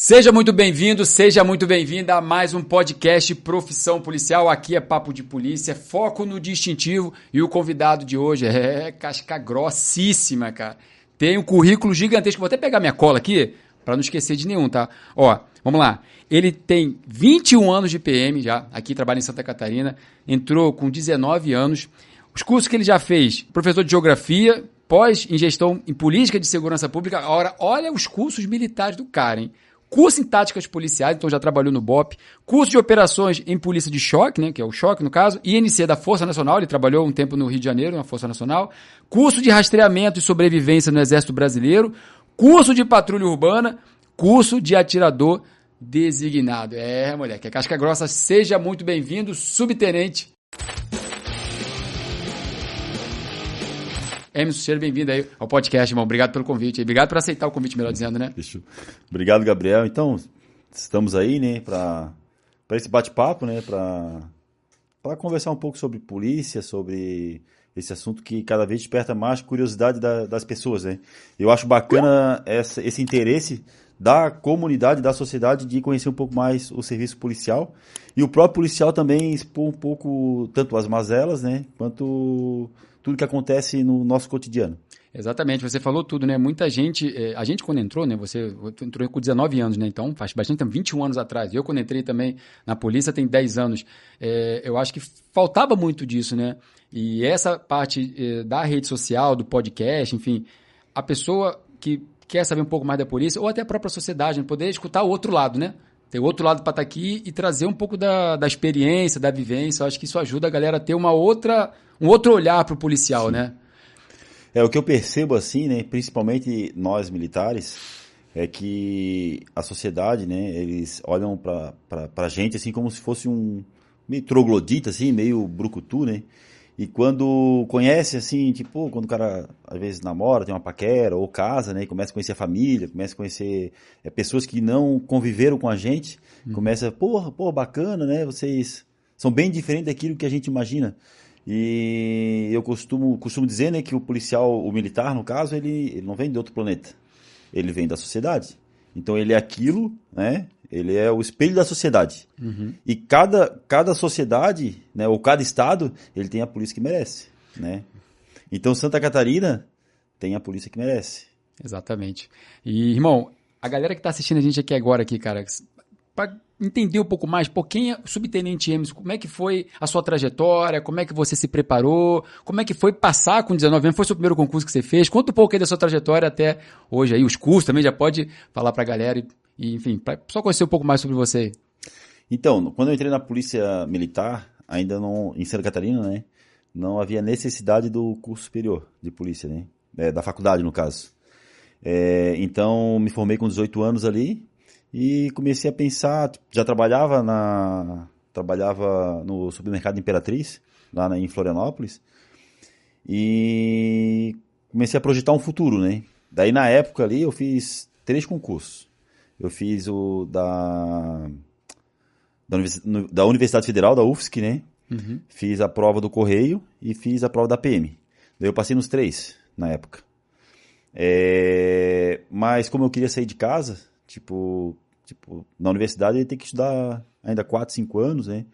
Seja muito bem-vindo, seja muito bem-vinda a mais um podcast Profissão Policial. Aqui é Papo de Polícia, foco no distintivo e o convidado de hoje é casca grossíssima, cara. Tem um currículo gigantesco. Vou até pegar minha cola aqui para não esquecer de nenhum, tá? Ó, vamos lá. Ele tem 21 anos de PM já, aqui trabalha em Santa Catarina, entrou com 19 anos. Os cursos que ele já fez, professor de geografia, pós em gestão em política de segurança pública. Agora, olha os cursos militares do cara, hein? Curso em táticas policiais, então já trabalhou no BOP, curso de operações em polícia de choque, né, que é o choque no caso, INC da Força Nacional, ele trabalhou um tempo no Rio de Janeiro, na Força Nacional, curso de rastreamento e sobrevivência no Exército Brasileiro, curso de patrulha urbana, curso de atirador designado. É, moleque, a casca grossa, seja muito bem-vindo, subtenente Emerson, seja bem-vindo aí ao podcast, irmão. Obrigado pelo convite. Obrigado por aceitar o convite, melhor dizendo, né? Fechou. Obrigado, Gabriel. Então, estamos aí, né, para esse bate-papo, né, para conversar um pouco sobre polícia, sobre esse assunto que cada vez desperta mais curiosidade da, das pessoas, né? Eu acho bacana essa, esse interesse da comunidade, da sociedade de conhecer um pouco mais o serviço policial e o próprio policial também expor um pouco tanto as mazelas, né, quanto tudo que acontece no nosso cotidiano. Exatamente, você falou tudo, né? Muita gente, é, a gente quando entrou, né? Você entrou com 19 anos, né? Então faz bastante tempo, 21 anos atrás. Eu quando entrei também na polícia tem 10 anos. É, eu acho que faltava muito disso, né? E essa parte é, da rede social, do podcast, enfim, a pessoa que quer saber um pouco mais da polícia, ou até a própria sociedade, né? poder escutar o outro lado, né? Ter o outro lado para estar tá aqui e trazer um pouco da, da experiência, da vivência. Eu acho que isso ajuda a galera a ter uma outra um outro olhar para o policial, Sim. né? É, o que eu percebo assim, né, principalmente nós militares, é que a sociedade, né, eles olham para a gente assim como se fosse um meio troglodita, assim, meio brucutu, né? E quando conhece, assim, tipo, quando o cara às vezes namora, tem uma paquera ou casa, né? E começa a conhecer a família, começa a conhecer é, pessoas que não conviveram com a gente, hum. começa, porra, porra, bacana, né? Vocês são bem diferentes daquilo que a gente imagina. E eu costumo, costumo dizer né, que o policial, o militar, no caso, ele, ele não vem de outro planeta. Ele vem da sociedade. Então ele é aquilo, né? Ele é o espelho da sociedade. Uhum. E cada, cada sociedade, né, ou cada estado, ele tem a polícia que merece, né? Então Santa Catarina tem a polícia que merece. Exatamente. E, irmão, a galera que está assistindo a gente aqui agora, aqui, cara, para entender um pouco mais, pô, quem é o subtenente Emerson, como é que foi a sua trajetória, como é que você se preparou, como é que foi passar com 19 anos, foi o seu primeiro concurso que você fez, conta um pouco aí da sua trajetória até hoje aí, os cursos também, já pode falar pra galera e, enfim, pra só conhecer um pouco mais sobre você. Então, quando eu entrei na polícia militar, ainda não, em Santa Catarina, né, não havia necessidade do curso superior de polícia, né, é, da faculdade no caso. É, então, me formei com 18 anos ali, e comecei a pensar, já trabalhava na trabalhava no supermercado Imperatriz, lá em Florianópolis, e comecei a projetar um futuro, né? Daí na época ali eu fiz três concursos. Eu fiz o da da Universidade Federal, da UFSC, né? Uhum. Fiz a prova do Correio e fiz a prova da PM. Daí eu passei nos três na época. É... Mas como eu queria sair de casa, Tipo, tipo na universidade ele tem que estudar ainda 4, 5 anos, né?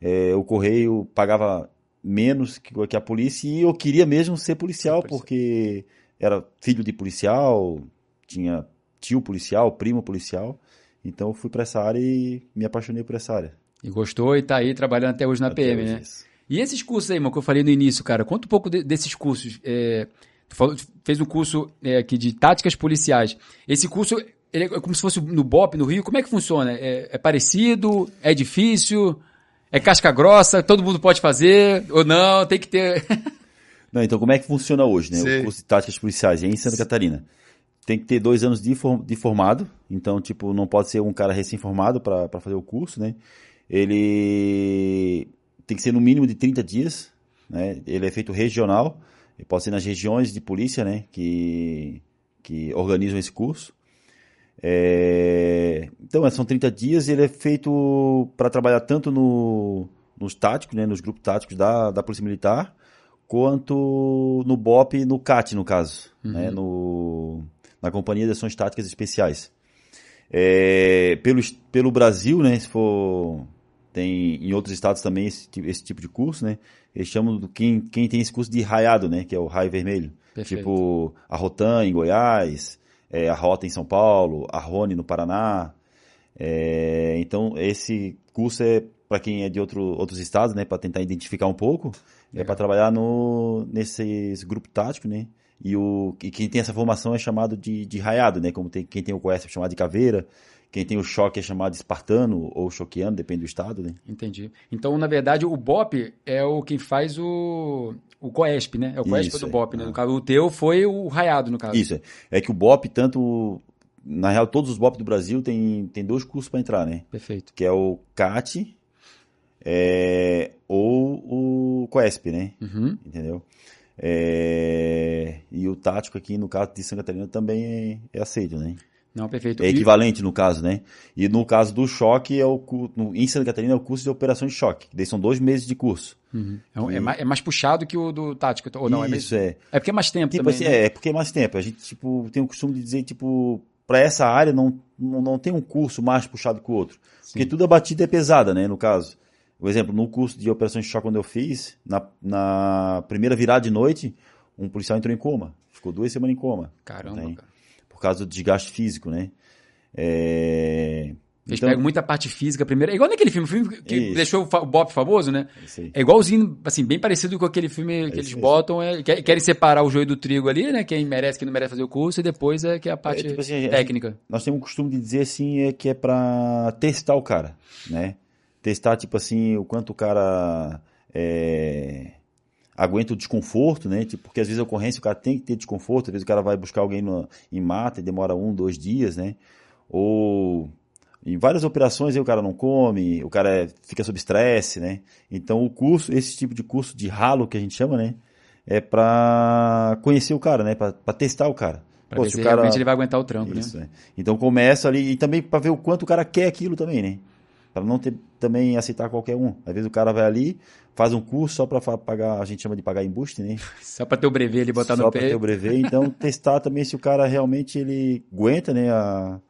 É, o correio pagava menos que, que a polícia e eu queria mesmo ser policial, policial, porque era filho de policial, tinha tio policial, primo policial. Então eu fui para essa área e me apaixonei por essa área. E gostou e tá aí trabalhando até hoje na até PM, hoje, né? Isso. E esses cursos aí, mano, que eu falei no início, cara, conta um pouco de, desses cursos. É, tu falou, fez um curso é, aqui de táticas policiais. Esse curso ele é como se fosse no BOP, no Rio. Como é que funciona? É, é parecido? É difícil? É casca grossa? Todo mundo pode fazer? Ou não? Tem que ter. não, então como é que funciona hoje, né? Sim. O curso de táticas policiais em Santa Catarina. Tem que ter dois anos de, form de formado. Então, tipo, não pode ser um cara recém-formado para fazer o curso, né? Ele tem que ser no mínimo de 30 dias. Né? Ele é feito regional. Ele pode ser nas regiões de polícia, né? Que, que organizam esse curso. É... Então, são 30 dias e ele é feito para trabalhar tanto no, nos táticos, né, nos grupos táticos da, da Polícia Militar, quanto no BOP e no CAT, no caso, uhum. né, no, na Companhia de Ações Táticas Especiais. É, pelo, pelo Brasil, né, se for tem em outros estados também esse, esse tipo de curso, né? Eles chamam do quem, quem tem esse curso de raiado, né? Que é o raio vermelho. Perfeito. Tipo a Rotan em Goiás, é, a Rota em São Paulo, a Rony no Paraná. É, então esse curso é para quem é de outro, outros estados, né? Para tentar identificar um pouco, é Legal. é para trabalhar no nesses grupo tático, né? E, o, e quem tem essa formação é chamado de, de raiado, né? Como tem, quem tem o COESP é chamado de caveira, quem tem o choque é chamado espartano ou choqueano, depende do estado, né? Entendi. Então, na verdade, o BOP é o quem faz o, o COESP, né? É o COESP Isso, do BOP, é. né? No caso, o teu foi o raiado, no caso. Isso, é. É que o BOP, tanto... Na real, todos os BOP do Brasil tem, tem dois cursos para entrar, né? Perfeito. Que é o CAT é, ou o COESP, né? Uhum. Entendeu? É, e o tático aqui, no caso de Santa Catarina, também é, é aceito, né? Não, perfeito. É equivalente no caso, né? E no caso do choque, é o, no, em Santa Catarina é o curso de operações de choque. Daí são dois meses de curso. Uhum. É, é, mais, é, mais, puxado que o do tático, ou não? Isso, é, mesmo? é. É porque é mais tempo tipo também, assim, né? É, é porque é mais tempo. A gente, tipo, tem o costume de dizer, tipo, para essa área não, não, não, tem um curso mais puxado que o outro. Sim. Porque tudo a batida é pesada, né, no caso. Por exemplo, no curso de operações de choque quando eu fiz, na, na primeira virada de noite, um policial entrou em coma. Ficou duas semanas em coma. Caramba, cara. Causa do desgaste físico, né? É... Eles então, pegam muita parte física primeiro. É igual naquele filme, filme que isso. deixou o Bob famoso, né? É igualzinho, assim, bem parecido com aquele filme que eles botam. É, querem separar o joio do trigo ali, né? Quem merece, quem não merece fazer o curso, e depois é que é a parte é, tipo assim, técnica. Gente, nós temos o costume de dizer assim, é que é para testar o cara, né? Testar, tipo assim, o quanto o cara é, aguenta o desconforto, né? Tipo, porque às vezes a ocorrência o cara tem que ter desconforto, às vezes o cara vai buscar alguém no, em mata e demora um, dois dias, né? Ou em várias operações aí o cara não come, o cara é, fica sob estresse, né? Então o curso, esse tipo de curso de ralo que a gente chama, né? É para conhecer o cara, né? Para testar o cara. Pra Pô, ver se, o cara... realmente ele vai aguentar o trampo, Isso, né? É. Então começa ali, e também para ver o quanto o cara quer aquilo também, né? Para não ter, também aceitar qualquer um. Às vezes o cara vai ali, faz um curso só para pagar, a gente chama de pagar embuste, né? Só para ter o brevet ele botar só no pé. Só para ter o brevet, então testar também se o cara realmente ele aguenta, né, a,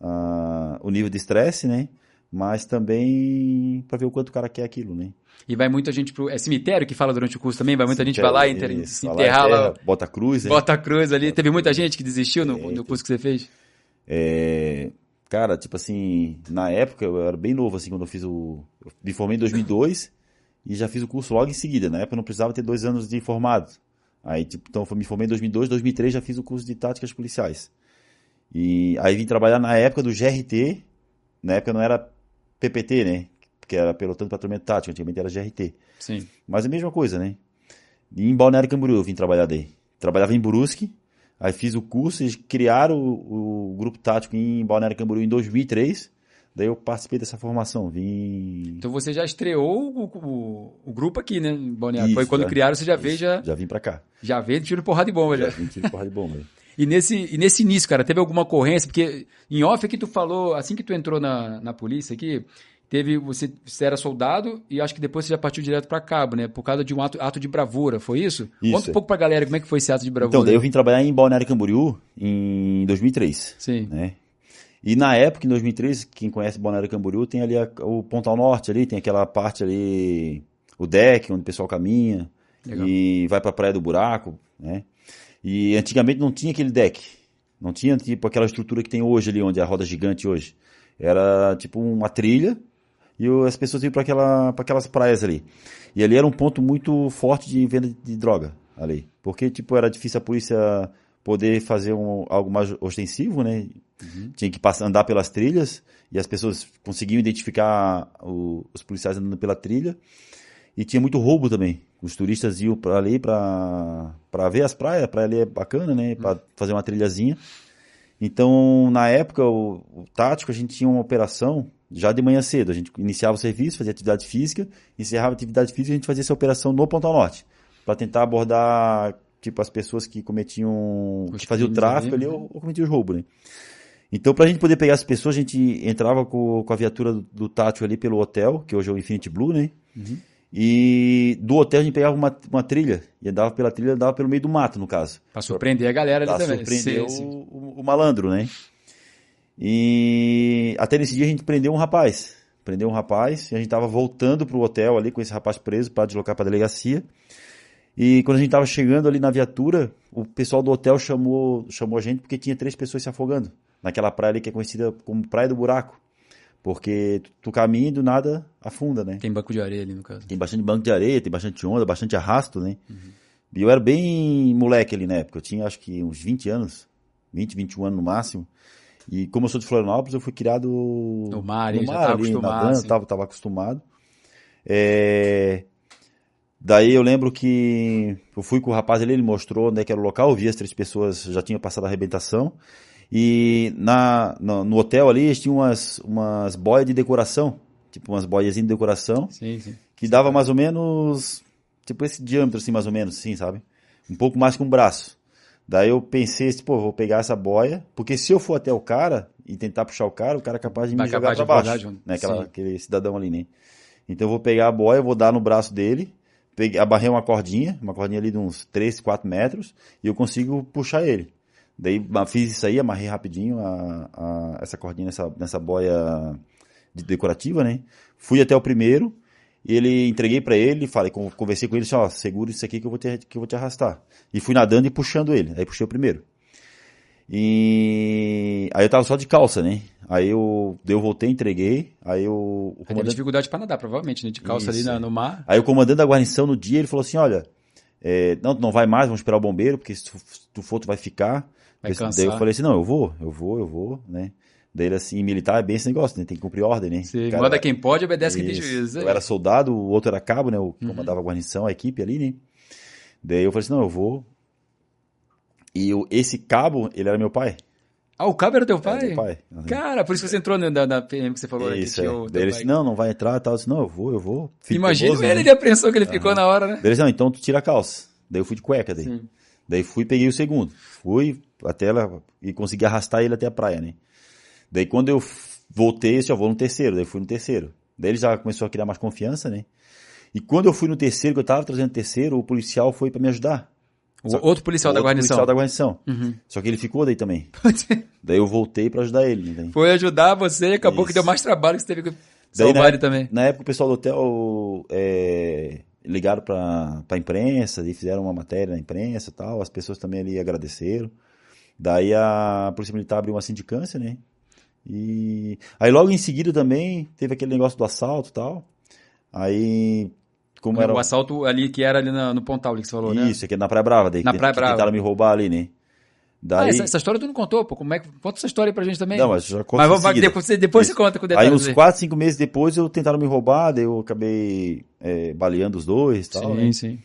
a, o nível de estresse, né? Mas também para ver o quanto o cara quer aquilo, né? E vai muita gente pro. É cemitério que fala durante o curso também? Vai muita gente vai lá e inter... se enterrar lá. Bota cruz, né? Bota cruz ali. Bota Teve muita gente que desistiu no, é, no curso que você fez? É, cara, tipo assim, na época eu era bem novo, assim, quando eu fiz o. Eu me formei em 2002 e já fiz o curso logo em seguida. Na época eu não precisava ter dois anos de formado. Aí, tipo, então me formei em 2002, 2003 já fiz o curso de táticas policiais. E aí vim trabalhar na época do GRT, na época não era PPT, né? Porque era pelotão de patrulhamento tático, antigamente era GRT. Sim. Mas a mesma coisa, né? E em Balneário Camboriú eu vim trabalhar daí. Trabalhava em Brusque, aí fiz o curso, eles criaram o, o grupo tático em Balneário Camboriú em 2003. Daí eu participei dessa formação, vim... Então você já estreou o, o, o grupo aqui, né, Balneário? Isso, Foi quando é, criaram, você já veio, já... Já vim pra cá. Já veio tiro porrada de bomba, já. Já vim tiro porrada de bomba. E nesse, e nesse início, cara, teve alguma ocorrência? Porque em off aqui tu falou, assim que tu entrou na, na polícia aqui, teve você, você era soldado e acho que depois você já partiu direto para cabo, né? Por causa de um ato, ato de bravura, foi isso? isso Conta um pouco pra galera como é que foi esse ato de bravura. Então, daí eu vim trabalhar em Balneário Camboriú em 2003. Sim. Né? E na época, em 2003, quem conhece Balneário Camboriú, tem ali a, o Pontal Norte ali, tem aquela parte ali, o deck, onde o pessoal caminha Legal. e vai pra Praia do Buraco, né? E antigamente não tinha aquele deck. Não tinha tipo aquela estrutura que tem hoje ali, onde é a roda gigante hoje. Era tipo uma trilha e as pessoas iam para aquela, aquelas praias ali. E ali era um ponto muito forte de venda de droga ali. Porque tipo era difícil a polícia poder fazer um, algo mais ostensivo, né? Uhum. Tinha que passar, andar pelas trilhas e as pessoas conseguiam identificar o, os policiais andando pela trilha. E tinha muito roubo também. Os turistas iam para ali para ver as praias. A praia ali é bacana, né? Para uhum. fazer uma trilhazinha. Então, na época, o, o, tático, a gente tinha uma operação já de manhã cedo. A gente iniciava o serviço, fazia atividade física, encerrava a atividade física e a gente fazia essa operação no Pontal Norte. Para tentar abordar, tipo, as pessoas que cometiam, que faziam o tráfico ali ou, ou cometiam os roubos, né? Então, para a gente poder pegar as pessoas, a gente entrava com, com a viatura do, do tático ali pelo hotel, que hoje é o Infinity Blue, né? Uhum. E do hotel a gente pegava uma, uma trilha, e andava pela trilha, andava pelo meio do mato, no caso. Pra surpreender a galera ali pra também. surpreender sim, sim. O, o, o, malandro, né? E até nesse dia a gente prendeu um rapaz. Prendeu um rapaz e a gente tava voltando pro hotel ali com esse rapaz preso para deslocar pra delegacia. E quando a gente tava chegando ali na viatura, o pessoal do hotel chamou, chamou a gente porque tinha três pessoas se afogando. Naquela praia ali que é conhecida como Praia do Buraco. Porque tu, tu caminha e do nada afunda, né? Tem banco de areia ali no caso. Tem bastante banco de areia, tem bastante onda, bastante arrasto, né? E eu era bem moleque ali na época. Eu tinha acho que uns 20 anos. 20, 21 anos no máximo. E como eu sou de Florianópolis, eu fui criado No mar, no já mar tava ali, acostumado, nadando, assim. tava, tava acostumado. É, Daí eu lembro que eu fui com o rapaz ali, ele mostrou onde é que era o local, eu vi as três pessoas já tinham passado a arrebentação. E na, no, no hotel ali, eles tinham umas, umas boias de decoração, tipo umas boiazinhas de decoração, Sim, sim. que dava mais ou menos, tipo esse diâmetro assim, mais ou menos, assim, sabe? Um pouco mais que um braço. Daí eu pensei, tipo, pô, vou pegar essa boia, porque se eu for até o cara e tentar puxar o cara, o cara é capaz de me Vai jogar pra baixo, verdade, né? Aquela, aquele cidadão ali, né? Então eu vou pegar a boia, vou dar no braço dele, peguei, abarrei uma cordinha, uma cordinha ali de uns 3, 4 metros, e eu consigo puxar ele. Daí fiz isso aí, amarrei rapidinho a, a- essa cordinha nessa, nessa boia de- decorativa, né? Fui até o primeiro, e ele entreguei pra ele, falei, con- conversei com ele, disse, ó, segura isso aqui que eu vou te, que eu vou te arrastar. E fui nadando e puxando ele. Aí puxei o primeiro. E aí eu tava só de calça, né? Aí eu, eu voltei, entreguei. Aí eu, o Aí teve comandante, dificuldade pra nadar, provavelmente, né? De calça ali Isso, na- é. no mar. aí o comandante da guarnição no dia ele falou assim, olha, é, não, não vai mais, vamos esperar o bombeiro, porque se tu, se tu for tu vai ficar. Vai Daí eu falei assim, não, eu vou, eu vou, eu vou, né? Daí assim, militar é bem esse negócio, né? Tem que cumprir ordem, né? Você Cara, manda quem pode, obedece quem tem juízo. Eu era soldado, o outro era cabo, né? O que comandava a guarnição, a equipe ali, né? Daí eu falei assim, não, eu vou. E o- esse cabo, ele era meu pai. Ah, o cabo era teu Era pai? meu pai. Cara, por isso que você entrou na, na PM que você falou. né, Isso, tinha é. Daí ele disse, não, não vai entrar e tal. Eu disse, não, eu vou, eu vou. Filho Imagina ele né? de apreensão que ele ficou na hora, né? Daí ele disse, não, então tu tira a calça. Daí eu fui de cueca daí. Sim. Daí fui e peguei o segundo. Fui até ela e consegui arrastar ele até a praia, né? Daí quando eu voltei, eu disse, ó, vou no terceiro. Daí fui no terceiro. Daí ele já começou a criar mais confiança, né? E quando eu fui no terceiro, que eu tava trazendo o terceiro, o policial foi pra me ajudar. O Só- outro policial da Outro guarnição. policial da guarnição. Uhum. Só que ele ficou daí também. Daí eu voltei pra ajudar ele, né? Foi ajudar você e acabou que Isso. deu mais trabalho que você teve que Daí, salvar na, ele também. na época o pessoal do hotel é, ligaram pra, pra imprensa e fizeram uma matéria na imprensa e tal. As pessoas também ali agradeceram. Daí a Polícia Militar abriu uma sindicância, né? E aí logo em seguida também teve aquele negócio do assalto e tal. Aí, como era. O assalto ali que era ali na- no Pontal ali que você falou, né? Isso, aqui na Praia Brava. Daí, Na que- Praia que Brava. Tentaram me roubar ali, né? Ah, Daí. essa, essa história tu não contou, pô. Como é que... Conta essa história aí pra gente também. Não, mas já conto Mas vamos, depois, depois você Isso. conta com Aí detalhes. uns 4, 5 meses depois eu tentaram me roubar, daí eu acabei é, baleando os dois e tal. Sim, né? sim.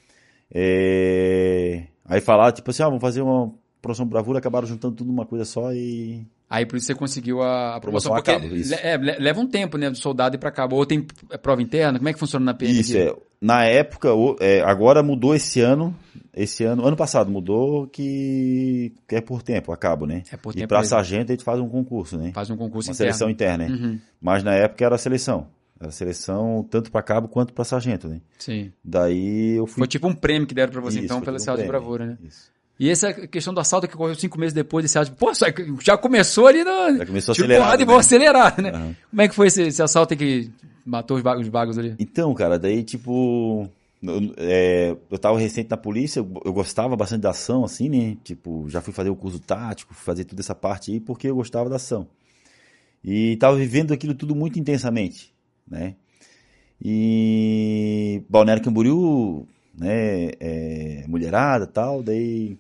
É, Aí falaram, tipo assim, ah, vamos fazer uma promoção bravura, acabaram juntando tudo numa coisa só e. Aí por isso você conseguiu a, a promoção. Promoção a Porque le- é, le- leva um tempo, né? Do soldado ir pra cabo. Ou tem prova interna? Como é que funciona na PM? Isso, é. Na época, é, agora mudou esse ano. Esse ano, ano passado mudou que, é por tempo, a cabo, né? É por e tempo pra mesmo. sargento a gente faz um concurso, né? Faz um concurso Uma interno. seleção interna, né? Uhum, Mas na época era seleção. Era seleção tanto pra cabo quanto pra sargento, né? Sim. Daí eu fui. Foi tipo um prêmio que deram pra você, Isso, então, tudo esse um de bravura, né? Isso. E essa questão do assalto que ocorreu cinco meses depois desse ato, pô, já começou ali no... Já começou Tiro, acelerado, porrada e né? vão acelerar, né? Aham. Como é que foi esse, esse assalto que matou os bagos, os bagos ali? Então, cara, daí tipo. Eu, é, eu tava recente na polícia, eu, eu gostava bastante da ação, assim, né? Tipo, já fui fazer o curso tático, fui fazer toda essa parte aí, porque eu gostava da ação. E tava vivendo aquilo tudo muito intensamente, né? E Balneário Camboriú, né? É, mulherada tal, daí.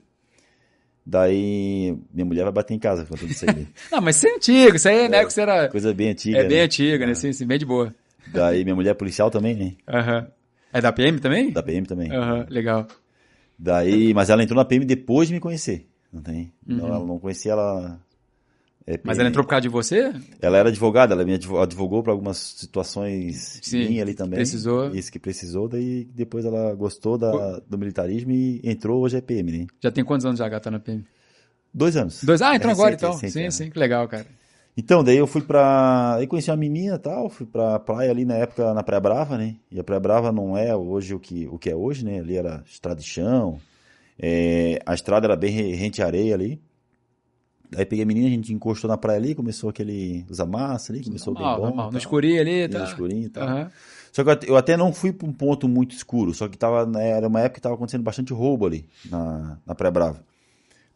Daí minha mulher vai bater em casa contando isso aí. Não, mas isso é antigo, isso aí é, né? Que era... Coisa bem antiga. É bem né? antiga, né? Sim, sim, bem de boa. Daí minha mulher é policial também, né? Aham. É da PM também? Da PM também. Aham, legal. Daí, mas ela entrou na PM depois de me conhecer. Não tem? Uhum. Não, ela não conhecia ela. É, Mas ela entrou por causa de você? Ela era advogada, ela me advo- advogou para algumas situações Sim, minha ali também. precisou. Isso que precisou, daí depois ela gostou da, do militarismo e entrou hoje é PM, né? Já tem quantos anos já gata na PM? Dois anos. Dois? Ah, entrou É agora recente, então. recente, sim, é. sim, que legal, cara. Então, daí eu fui pra. Aí conheci uma menina e tal, fui pra praia ali na época, na Praia Brava, né? E a Praia Brava não é hoje o que, o que é hoje, né? Ali era estrada de chão, é, a estrada era bem re- rente areia ali. Aí peguei a menina, a gente encostou na praia ali, começou aquele. Os amassos ali, começou normal, bem bom. normal. No escurinho ali, tá? No escurinho e tal. Aham. Só que eu até- não fui pra um ponto muito escuro, só que tava, né, era uma época que tava acontecendo bastante roubo ali na, na Praia Brava.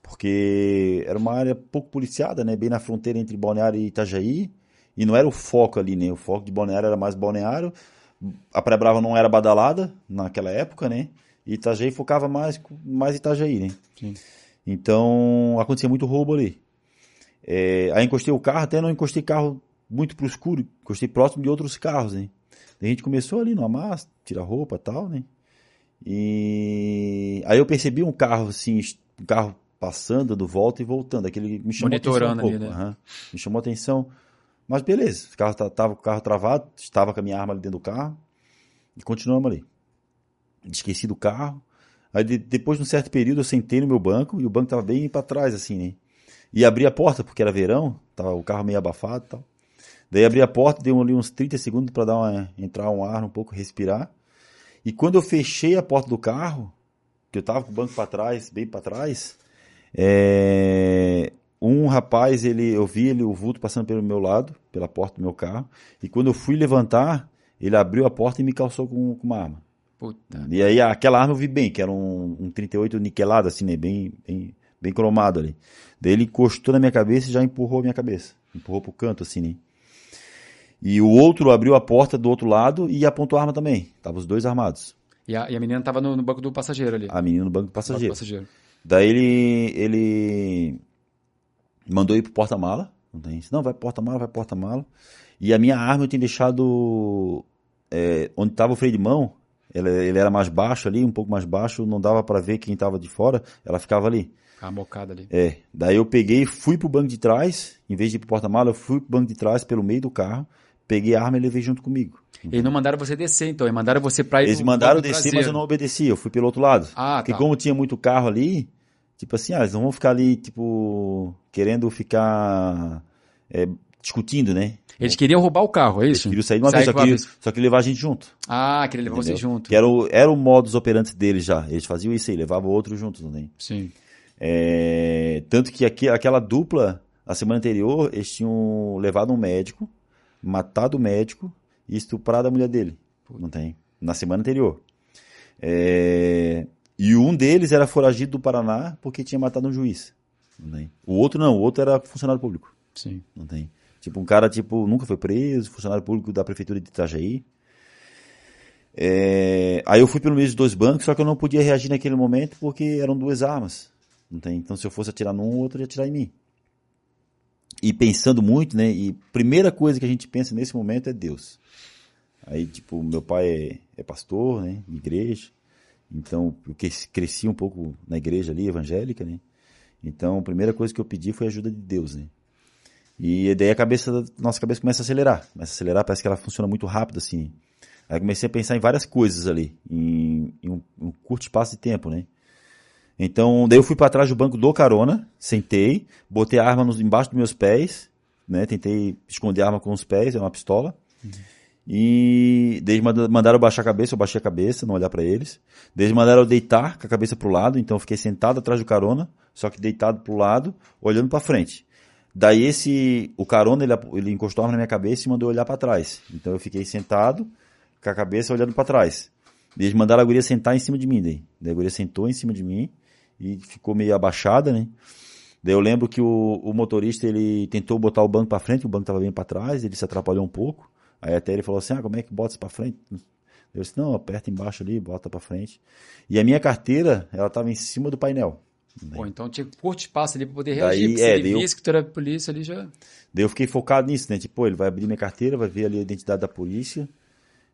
Porque era uma área pouco policiada, né? Bem na fronteira entre Balneário e Itajaí. E não era o foco ali, né? O foco de Balneário era mais Balneário. A Praia Brava não era badalada naquela época, né? E Itajaí focava mais, mais Itajaí, né? Sim. Então acontecia muito roubo ali. É, aí encostei o carro, até não encostei carro muito pro escuro, encostei próximo de outros carros, né? Daí a gente começou ali no amasso, tirar roupa e tal, né? E aí eu percebi um carro assim, um carro passando, dando volta e voltando, aquele me chamou Monitorando atenção um ali, pouco, né? aham. me chamou atenção. Mas beleza, o carro tá- tava com o carro travado, estava com a minha arma ali dentro do carro e continuamos ali. Esqueci do carro. Aí de- depois de um certo período eu sentei no meu banco e o banco tava bem para trás assim, né? E abri a porta porque era verão, tava o carro meio abafado e tal. Daí abri a porta, deu ali uns 30 segundos para dar uma entrar um ar um pouco, respirar. E quando eu fechei a porta do carro, que eu tava com o banco para trás, bem para trás, é, um rapaz, ele, eu vi ele, o vulto passando pelo meu lado, pela porta do meu carro, e quando eu fui levantar, ele abriu a porta e me calçou com, com uma arma. Puta. E aí aquela arma eu vi bem, que era um, um 38 niquelado, assim, né? Bem, bem, bem cromado ali. Daí ele encostou na minha cabeça e já empurrou a minha cabeça. Empurrou pro canto, assim, né? E o outro abriu a porta do outro lado e apontou a arma também. Tava os dois armados. E a, e a menina tava no, no banco do passageiro ali. A menina no banco do Banco do passageiro. passageiro. Daí ele, ele mandou ir pro porta-mala. Não, tem isso. não, vai pro porta-mala, vai pro porta-mala. E a minha arma eu tinha deixado é, onde tava o freio de mão. Ele, ele era mais baixo ali, um pouco mais baixo, não dava para ver quem tava de fora. Ela ficava ali. A mocada ali. É, daí eu peguei, fui pro banco de trás, em vez de ir pro porta-mala, eu fui pro banco de trás pelo meio do carro, peguei a arma e levei junto comigo. Eles não mandaram você descer, então. Eles mandaram você pra ir Eles mandaram descer, traseiro. mas eu não obedeci, eu fui pelo outro lado. Ah, Porque tá. como tinha muito carro ali, tipo assim, ah, eles não vão ficar ali, tipo, querendo ficar é, discutindo, né? Eles queriam roubar o carro, é Eles isso? queriam sair de uma vez, só que, vez. só que levar a gente junto. Ah, queria levar você entendeu? junto. Que era o, era o modus operandi deles já. Eles faziam isso aí, levavam outros juntos também. Sim. É, tanto que aqui, aquela dupla, a semana anterior, eles tinham levado um médico, matado o médico e estuprado a mulher dele. Não tem? Na semana anterior. É, e um deles era foragido do Paraná porque tinha matado um juiz. Não tem? O outro não, o outro era funcionário público. Sim. Não tem? Tipo, um cara, tipo, nunca foi preso, funcionário público da prefeitura de Itajaí. É, aí eu fui pelo meio dos dois bancos, só que eu não podia reagir naquele momento porque eram duas armas. Não tem? Então, se eu fosse atirar num, o outro ia atirar em mim. E pensando muito, né? E primeira coisa que a gente pensa nesse momento é Deus. Aí, tipo, meu pai é, é pastor, né? Igreja. Então, eu cres- cresci um pouco na igreja ali, evangélica, né? Então, a primeira coisa que eu pedi foi a ajuda de Deus, né? E daí a cabeça, nossa cabeça começa a acelerar. Começa a acelerar, parece que ela funciona muito rápido, assim. Aí comecei a pensar em várias coisas ali, em, em um, um curto espaço de tempo, né? Então, daí eu fui para trás do banco do carona, sentei, botei a arma nos, embaixo dos meus pés, né? Tentei esconder a arma com os pés, é uma pistola. E desde mandaram eu baixar a cabeça, eu baixei a cabeça, não olhar para eles. Desde mandaram eu deitar com a cabeça pro lado, então eu fiquei sentado atrás do carona, só que deitado pro lado, olhando para frente. Daí esse, o carona, ele, ele encostou a arma na minha cabeça e mandou eu olhar para trás. Então eu fiquei sentado, com a cabeça olhando para trás. Eles mandaram a guria sentar em cima de mim, daí. Daí a guria sentou em cima de mim e ficou meio abaixada, né? Daí eu lembro que o, o motorista, ele tentou botar o banco para frente, o banco tava bem para trás, ele se atrapalhou um pouco. Aí até ele falou assim, ah, como é que bota isso para frente? Eu disse, não, aperta embaixo ali, bota para frente. E a minha carteira, ela tava em cima do painel. Pô, então tinha curto espaço ali pra poder Daí, reagir. porque é, ele daí eu- visse que tu era polícia ali já. Daí eu fiquei focado nisso, né? Tipo, ele vai abrir minha carteira, vai ver ali a identidade da polícia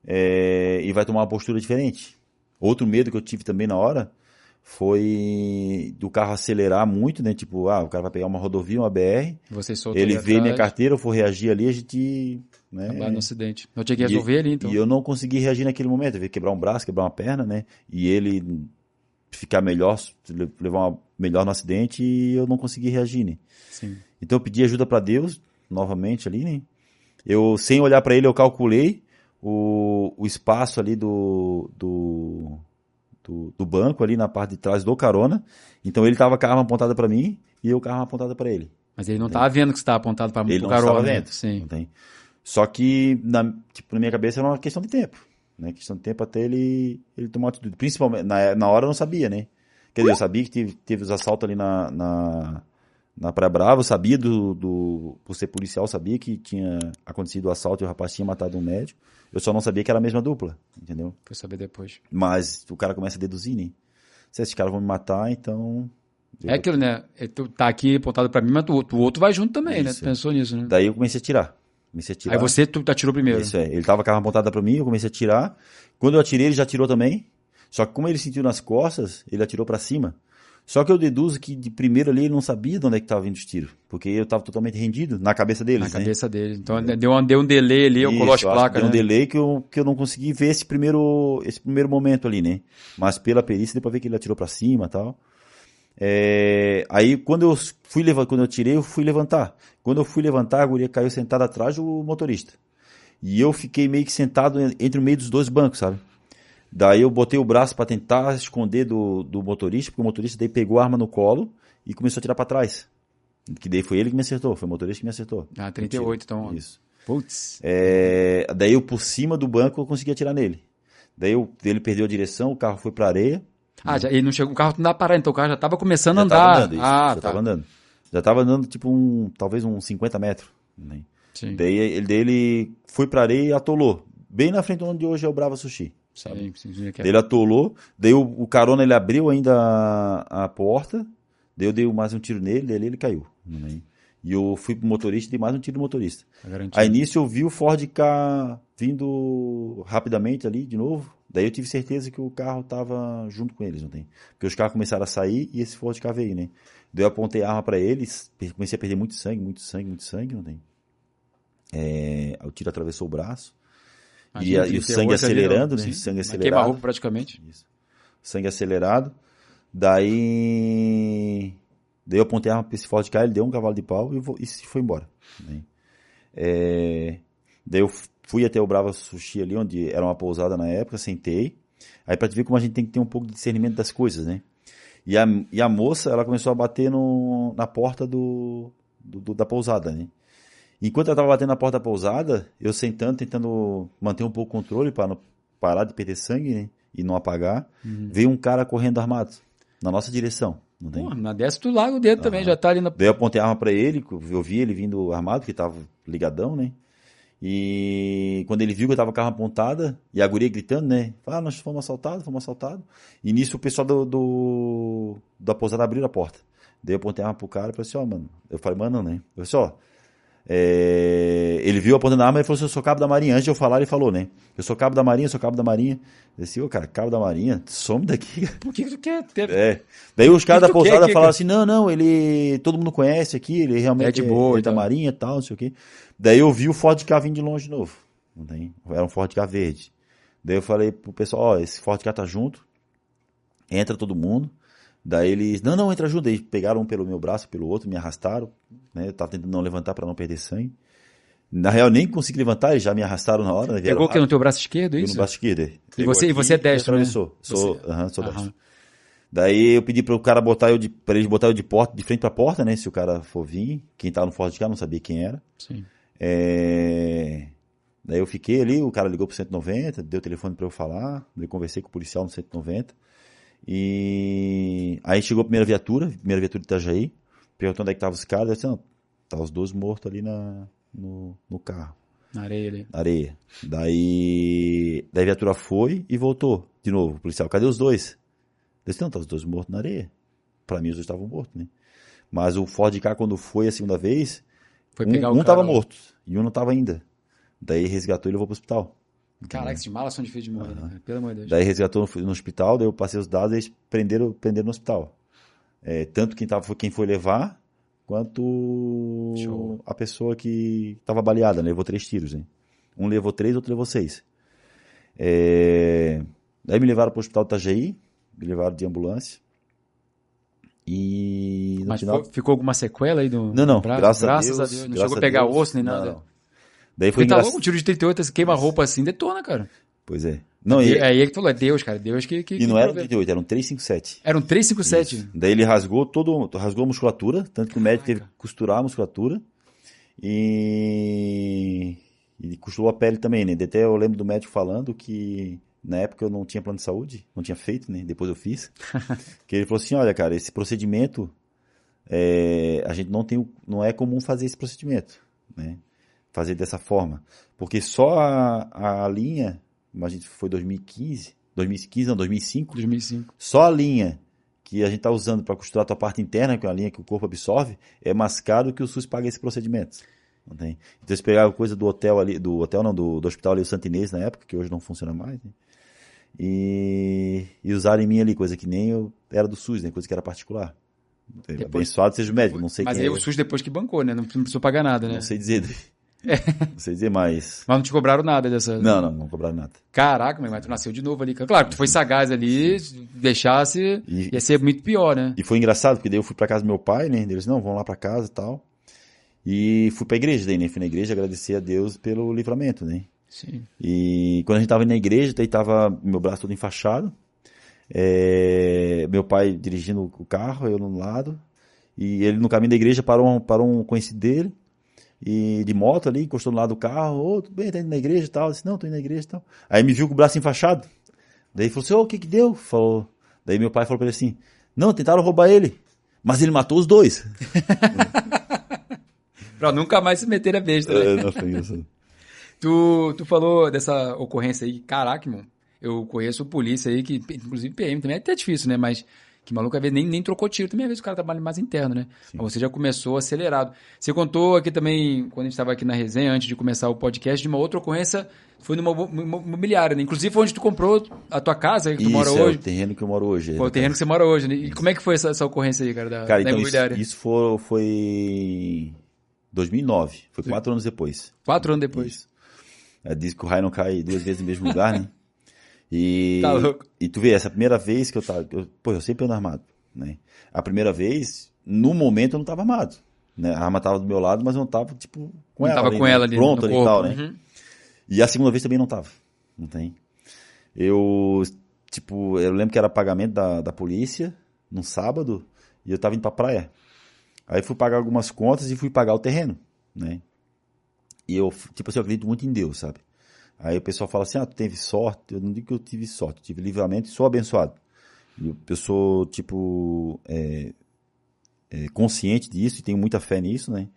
é, e vai tomar uma postura diferente. Outro medo que eu tive também na hora foi do carro acelerar muito, né? Tipo, ah, o cara vai pegar uma rodovia, uma BR, Você ele vê minha carteira, eu for reagir ali, a gente... Né? acabar no acidente. Eu tinha que resolver e, ali, então. E eu não consegui reagir naquele momento. Eu vi quebrar um braço, quebrar uma perna, né? E ele ficar melhor, levar uma melhor no acidente e eu não consegui reagir, né? Sim. Então eu pedi ajuda para Deus, novamente ali, né? Eu, sem olhar para ele, eu calculei o, o espaço ali do, do, do, do banco, ali na parte de trás do carona. Então ele tava com a arma apontada para mim e eu com a arma apontada para ele. Mas ele não estava vendo que você estava apontado para o garoto. estava né? vendo. Sim. Tem. Só que, na, tipo, na minha cabeça era uma questão de tempo. Né? Questão de tempo até ele, ele tomar atitude. Principalmente, na, na hora eu não sabia, né? Quer dizer, eu sabia que teve, teve os assaltos ali na, na, na Praia Brava, eu sabia do, do. Por ser policial, sabia que tinha acontecido o assalto e o rapaz tinha matado um médico. Eu só não sabia que era a mesma dupla, entendeu? Foi saber depois. Mas o cara começa a deduzir, né? Se esses caras vão me matar, então. É aquilo, né? É, Tu tá aqui apontado para mim, mas tu- o outro vai junto também, né? Isso. Tu pensou nisso, né? Daí eu comecei a tirar. Comecei a tirar. Aí você tu atirou primeiro. Isso é. Ele tava com a arma apontada pra mim, eu comecei a atirar. Quando eu atirei, ele já atirou também. Só que como ele sentiu nas costas, ele atirou pra cima. Só que eu deduzo que de primeiro ali ele não sabia de onde é que tava vindo os tiros. Porque eu tava totalmente rendido na cabeça Na deles, né? cabeça dele. Então deu, um, deu um delay ali, eu Isso, eu acho que placas, deu um né? delay que eu, que eu não consegui ver esse primeiro, esse primeiro momento ali, né? Mas pela perícia deu pra ver que ele atirou pra cima e tal. É, aí quando eu fui levantar, quando eu tirei, eu fui levantar. Quando eu fui levantar, a guria caiu sentada atrás do motorista. E eu fiquei meio que sentado en- entre o meio dos dois bancos, sabe? Daí eu botei o braço pra tentar esconder do, do motorista, porque o motorista daí pegou a arma no colo e começou a tirar pra trás. Que daí foi ele que me acertou, foi o motorista que me acertou. Ah, 38, então. Isso. Putz. É, daí eu por cima do banco eu consegui atirar nele. Daí eu, ele perdeu a direção, o carro foi pra areia. Ah, já, ele não chegou, o carro não dá parar, então o carro já tava começando a já andar. tava andando, isso, ah, já tá. tava andando. Já tava andando tipo um, talvez uns 50 metros. né? Sim. Daí ele, daí ele foi pra areia e atolou. Bem na frente onde hoje é o Brava Sushi. Sabe? Sim, sim, é- ele atolou, daí o, o carona ele abriu ainda a, a porta, daí eu dei mais um tiro nele, daí ele caiu. né? E eu fui pro motorista e dei mais um tiro no motorista. garantido. Aí nisso eu vi o Ford K vindo rapidamente ali de novo. Daí eu tive certeza que o carro tava junto com eles, não tem? Porque os carros começaram a sair e esse Ford K veio, né? Daí eu apontei a arma pra eles, comecei a perder muito sangue, muito sangue, muito sangue, não tem? É, o tiro atravessou o braço. E, a- e o 38 sangue ali, acelerando, né? sim, Sangue acelerado. Queima-roupa praticamente. Isso. Sangue acelerado. Daí. Daí eu apontei a arma pra esse Ford K, ele deu um cavalo de pau e, vo- e se foi embora. né? É, daí eu fui até o Brava Sushi ali, onde era uma pousada na época, sentei. Aí pra te ver como a gente tem que ter um pouco de discernimento das coisas, né? E a, e a moça, ela começou a bater no, na porta do, do- do- da pousada, né? Enquanto ela tava batendo na porta da pousada, eu sentando, tentando manter um pouco o controle para não parar de perder sangue, né? E não apagar. Veio um cara correndo armado na nossa direção. Não tem? Na dessa tu larga o dedo também, já tá ali na. Daí eu apontei a arma pra ele, eu vi ele vindo armado, porque tava ligadão, né? E quando ele viu que eu tava com a arma apontada, e a guria gritando, né? Ah, nós fomos assaltados, fomos assaltados. E nisso o pessoal do, do- da pousada abriu a porta. Daí eu apontei a arma pro cara e falei assim, ó, mano. Eu falei, mano, né? Eu falei assim, ó. É, Ele viu apontando a arma e falou assim, eu sou cabo da marinha. Antes de eu falar, ele falou, né? Eu sou cabo da marinha, eu sou cabo da marinha. Eu disse, ô, cara, cabo da marinha, some daqui. Por que, que tu quer ter? É. Daí os caras da pousada falaram assim: não, não, ele. Todo mundo conhece aqui, ele realmente É de boa é, e da. Marinha e tal, não sei o quê. Daí eu vi o Ford K vindo de longe de novo. Não tem? Era um Ford K verde. Daí eu falei pro pessoal: ó, esse Ford K tá junto, entra todo mundo. Daí eles, não, não, entra junto. Daí pegaram um pelo meu braço, pelo outro, me arrastaram. Né? Eu tava tentando não levantar pra não perder sangue. Na real, nem consegui levantar, eles já me arrastaram na hora. Né? Vieram Pegou o que no teu braço esquerdo, eu isso? no braço esquerdo. é. E você- e você é destro, né? atravessou. Sou, Você- aham, sou Aham. destro. Daí eu pedi pro cara botar eu de, pra eles botar eu de porta, de frente pra porta, né? Se o cara for vir, quem tava no Ford K não sabia quem era. Sim. É... Daí eu fiquei ali, o cara ligou pro 190, deu o telefone pra eu falar, daí conversei com o policial no 190. E aí chegou a primeira viatura, primeira viatura de Itajaí, perguntou onde é que tava os caras, eu disse, não, tá os dois mortos ali na, no, no carro Na areia ali. na areia. Daí, daí a viatura foi e voltou de novo. O policial, cadê os dois? Eu disse, não, tá os dois mortos na areia. Pra mim, os dois estavam mortos, né? Mas o Ford K, quando foi a segunda vez, Foi um, um tava morto e um não tava ainda. Daí resgatou e levou pro hospital. Caraca, esses malas são difíceis de morrer, né, cara? Pelo amor de Deus. Daí resgatou no, no hospital, daí eu passei os dados e eles prenderam, prenderam no hospital. É, tanto quem, tava, foi quem foi levar, quanto Show. a pessoa que estava baleada, né? levou três tiros. Hein? Um levou três, outro levou seis. É, daí me levaram para o hospital Itajaí, me levaram de ambulância. E no Mas final... ficou alguma sequela aí do Não, não, braço? graças, Graças a Deus. Não graças chegou a a pegar Deus. osso nem Não, nada. não. Daí foi tá engraçado. louco, um tiro de 38, você queima roupa assim, detona, cara. Pois é. Não, é, e, é ele que falou, é Deus, cara. Deus que. que e não que era um provê. 38, era um 357. Era um 357. Isso. Daí ele rasgou todo, rasgou a musculatura, tanto que o médico teve que costurar a musculatura e, e costurou a pele também, né? Até eu lembro do médico falando que na época eu não tinha plano de saúde, não tinha feito, né? Depois eu fiz. que ele falou assim, olha, cara, esse procedimento é, a gente não tem, não é comum fazer esse procedimento, né? Fazer dessa forma, porque só a, a linha, imagina foi 2015, 2015 não, 2005, 2005. só a linha que a gente está usando para costurar a tua parte interna, que é a linha que o corpo absorve, é mais caro que o SUS paga esse procedimento. Tem? Então eles pegaram coisa do hotel ali, do hotel não, do, do hospital ali, o Santinês na época, que hoje não funciona mais, né? E, e usaram em mim ali, coisa que nem eu era do SUS, né? Coisa que era particular. Depois- Abençoado seja o médico, não sei Mas aí é, o SUS depois que bancou, né? Não precisou pagar nada, né? não sei dizer. Não sei dizer, mas... Mas não te cobraram nada dessa. Não, não, não cobraram nada. Caraca, mas tu nasceu de novo ali. Claro, tu foi sagaz ali, se deixasse, E- ia ser muito pior, né? E foi engraçado, porque daí eu fui pra casa do meu pai, né? Eles, não, vão lá pra casa e tal. E fui pra igreja daí, né? Fui na igreja agradecer a Deus pelo livramento, né? Sim. E quando a gente tava indo na igreja, daí tava meu braço todo enfaixado. É, meu pai dirigindo o carro, eu no lado. E ele no caminho da igreja parou um, parou um conhecido dele. E de moto ali, encostou no lado do carro. Ô, tudo bem, tá indo na igreja e tal. Eu disse, não, tô indo na igreja e tal. Aí me viu com o braço enfaixado. Daí falou assim, ô, o que que deu? Falou. Daí meu pai falou pra ele assim, não, tentaram roubar ele. Mas ele matou os dois. Pra nunca mais se meter a besta, né? É, não, foi engraçado. Tu, tu falou dessa ocorrência aí, caraca, mano. Eu conheço polícia aí que, inclusive PM também é até difícil, né? Mas que maluco, às vezes nem, nem trocou tiro. Também às vezes o cara trabalha mais interno, né? Mas você já começou acelerado. Você contou aqui também, quando a gente estava aqui na resenha, antes de começar o podcast, de uma outra ocorrência, foi numa mo- mo- imobiliária, né? Inclusive foi onde tu comprou a tua casa, que tu Isso, mora é hoje. o terreno que eu moro hoje. Foi o terreno que você mora hoje, né? E como é que foi essa, essa ocorrência aí, cara, da, Cara, da então isso, imobiliária? isso foi, foi 2009. Foi quatro anos depois. Quatro anos depois. Isso. É, diz que o raio não cai duas vezes no mesmo lugar, né? E, Tá louco. e tu vê, essa primeira vez que eu tava. Eu, pô, eu sempre ando armado, né? A primeira vez, no momento eu não tava armado. Né? A arma tava do meu lado, mas eu não tava, tipo, com Não ela. tava ali, com ela ali ali e tal, né? Uhum. E a segunda vez também não tava. Não tem. Eu, tipo, eu lembro que era pagamento da, da polícia, num sábado, e eu tava indo pra praia. Aí fui pagar algumas contas e fui pagar o terreno, né? E eu, tipo assim, eu acredito muito em Deus, sabe? Aí o pessoal fala assim, ah, tu teve sorte. Eu não digo que eu tive sorte, eu tive livramento e sou abençoado. E eu- sou, tipo, é, é, consciente disso e tenho muita fé nisso, né?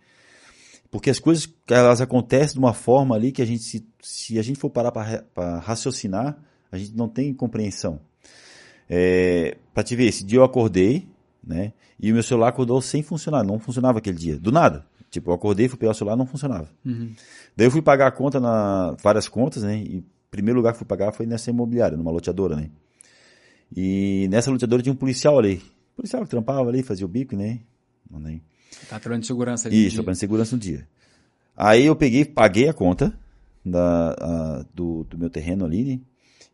Porque as coisas, elas acontecem de uma forma ali que a gente, se, se a gente for parar para raciocinar, a gente não tem compreensão. É, para te ver, esse dia eu acordei, né? E o meu celular acordou sem funcionar, não funcionava aquele dia, do nada. Tipo, eu acordei, fui pegar o celular, não funcionava. Uhum. Daí eu fui pagar a conta na várias contas, né? E o primeiro lugar que fui pagar foi nessa imobiliária, numa loteadora, né? E nessa loteadora tinha um policial ali. Policial que trampava ali, fazia o bico, né? Não, nem. Tá trabalhando de segurança ali. Isso, trabalhando em segurança no dia. Aí eu peguei, paguei a conta da, a- do, do meu terreno ali, né?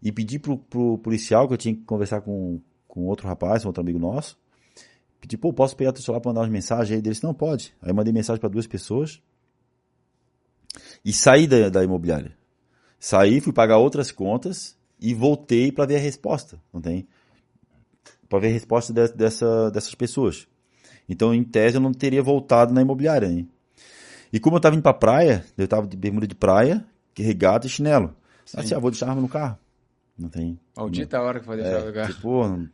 E pedi pro, pro policial que eu tinha que conversar com, com outro rapaz, um outro amigo nosso. Pedi, pô, posso pegar teu celular pra mandar umas mensagens? Aí ele disse, não, pode. Aí eu mandei mensagem para duas pessoas. E saí da, da imobiliária. Saí, fui pagar outras contas e voltei para ver a resposta, não tem? Para ver a resposta de- dessa, dessas pessoas. Então, em tese, eu não teria voltado na imobiliária. Hein? E como eu tava indo pra praia, eu tava de bermuda de praia, que regata e chinelo. Assim, ah, vou deixar a arma no carro. Não tem. Maldita hora que vai deixar o É, lugar. tipo,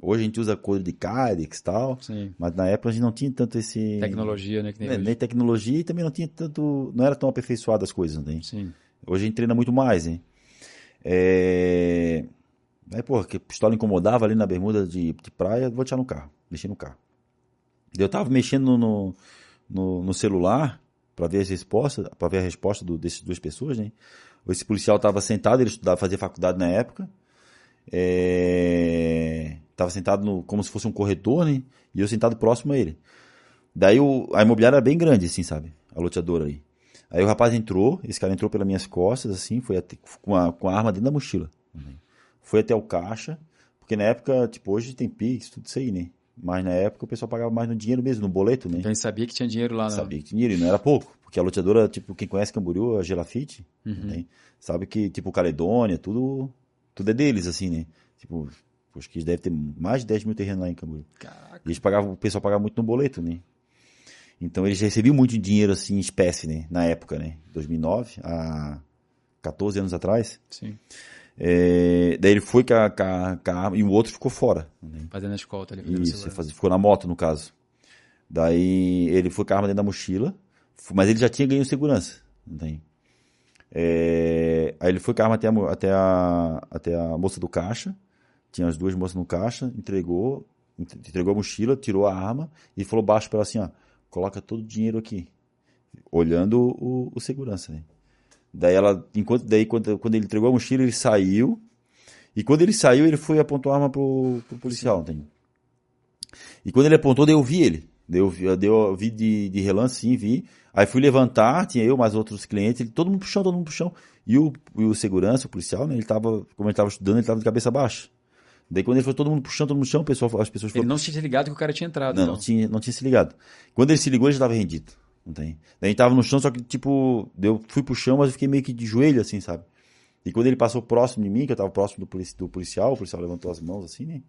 hoje a gente usa coisa de Kydex e tal, Sim. mas na época a gente não tinha tanto esse... Tecnologia, né? Que nem É, nem tecnologia e também não tinha tanto... Não era tão aperfeiçoado as coisas, tem? Sim. Hoje a gente treina muito mais, hein? É... Aí, porra, que pistola incomodava ali na bermuda de, de praia, vou deixar no carro. Deixei no carro. Eu tava mexendo no, no, no celular para ver as respostas, para ver a resposta do, dessas duas pessoas, né? Esse policial tava sentado, ele estudava, fazia faculdade na época. É... Tava sentado no, como se fosse um corretor, né? E eu sentado próximo a ele. Daí o, a imobiliária era bem grande, assim, sabe? A loteadora aí. Aí o rapaz entrou, esse cara entrou pelas minhas costas, assim, foi até, com, a, com a arma dentro da mochila. Foi até o caixa, porque na época, tipo, hoje tem Pix, tudo isso aí, né? Mas na época o pessoal pagava mais no dinheiro mesmo, no boleto, né? Então ele sabia que tinha dinheiro lá. Na... Sabia que tinha dinheiro, e não era pouco. Porque a loteadora, tipo, quem conhece Camboriú, a Gelafite, Uhum. né? sabe que, tipo, Caledônia, tudo tudo é deles, assim, né? Tipo, acho que deve ter mais de 10 mil terrenos lá em Camboriú. Caraca. E eles pagavam, o pessoal pagava muito no boleto, né? Então eles recebiam muito dinheiro, assim, em espécie, né? Na época, né? 2009, há 14 anos atrás. Sim. É, daí ele foi com a, com a- com a arma e o outro ficou fora. né? Fazendo a escolta ali. Isso, ficou na moto, no caso. Daí ele foi com a arma dentro da mochila, mas ele já tinha ganho segurança. Tem? É, aí ele foi com a arma até a, até, a, até a moça do caixa, tinha as duas moças no caixa, entregou, ent- entregou a mochila, tirou a arma e falou baixo para ela assim, ó, coloca todo o dinheiro aqui, olhando o, o segurança, né? Daí ela, enquanto, daí quando, quando ele entregou a mochila, ele saiu, e quando ele saiu, ele foi e apontou a arma pro, pro policial, entende? E quando ele apontou, daí eu vi ele. Daí eu vi, daí eu vi de, de relance, sim, vi. Aí fui levantar, tinha eu, mais outros clientes, ele, todo mundo pro chão, todo mundo pro chão. E o, e o segurança, o policial, né, ele tava, como ele tava estudando, ele tava de cabeça baixa. Daí quando ele foi todo mundo chão, todo mundo pro chão, pessoal, as pessoas Ele foram... não tinha se ligado que o cara tinha entrado. Não, então. não tinha, não tinha se ligado. Quando ele se ligou, ele já tava rendido. Não tem. Daí a gente tava no chão, só que, tipo, eu fui pro chão, mas eu fiquei meio que de joelho, assim, sabe? E quando ele passou próximo de mim, que eu tava próximo do, polici- do policial, o policial levantou as mãos, assim, né?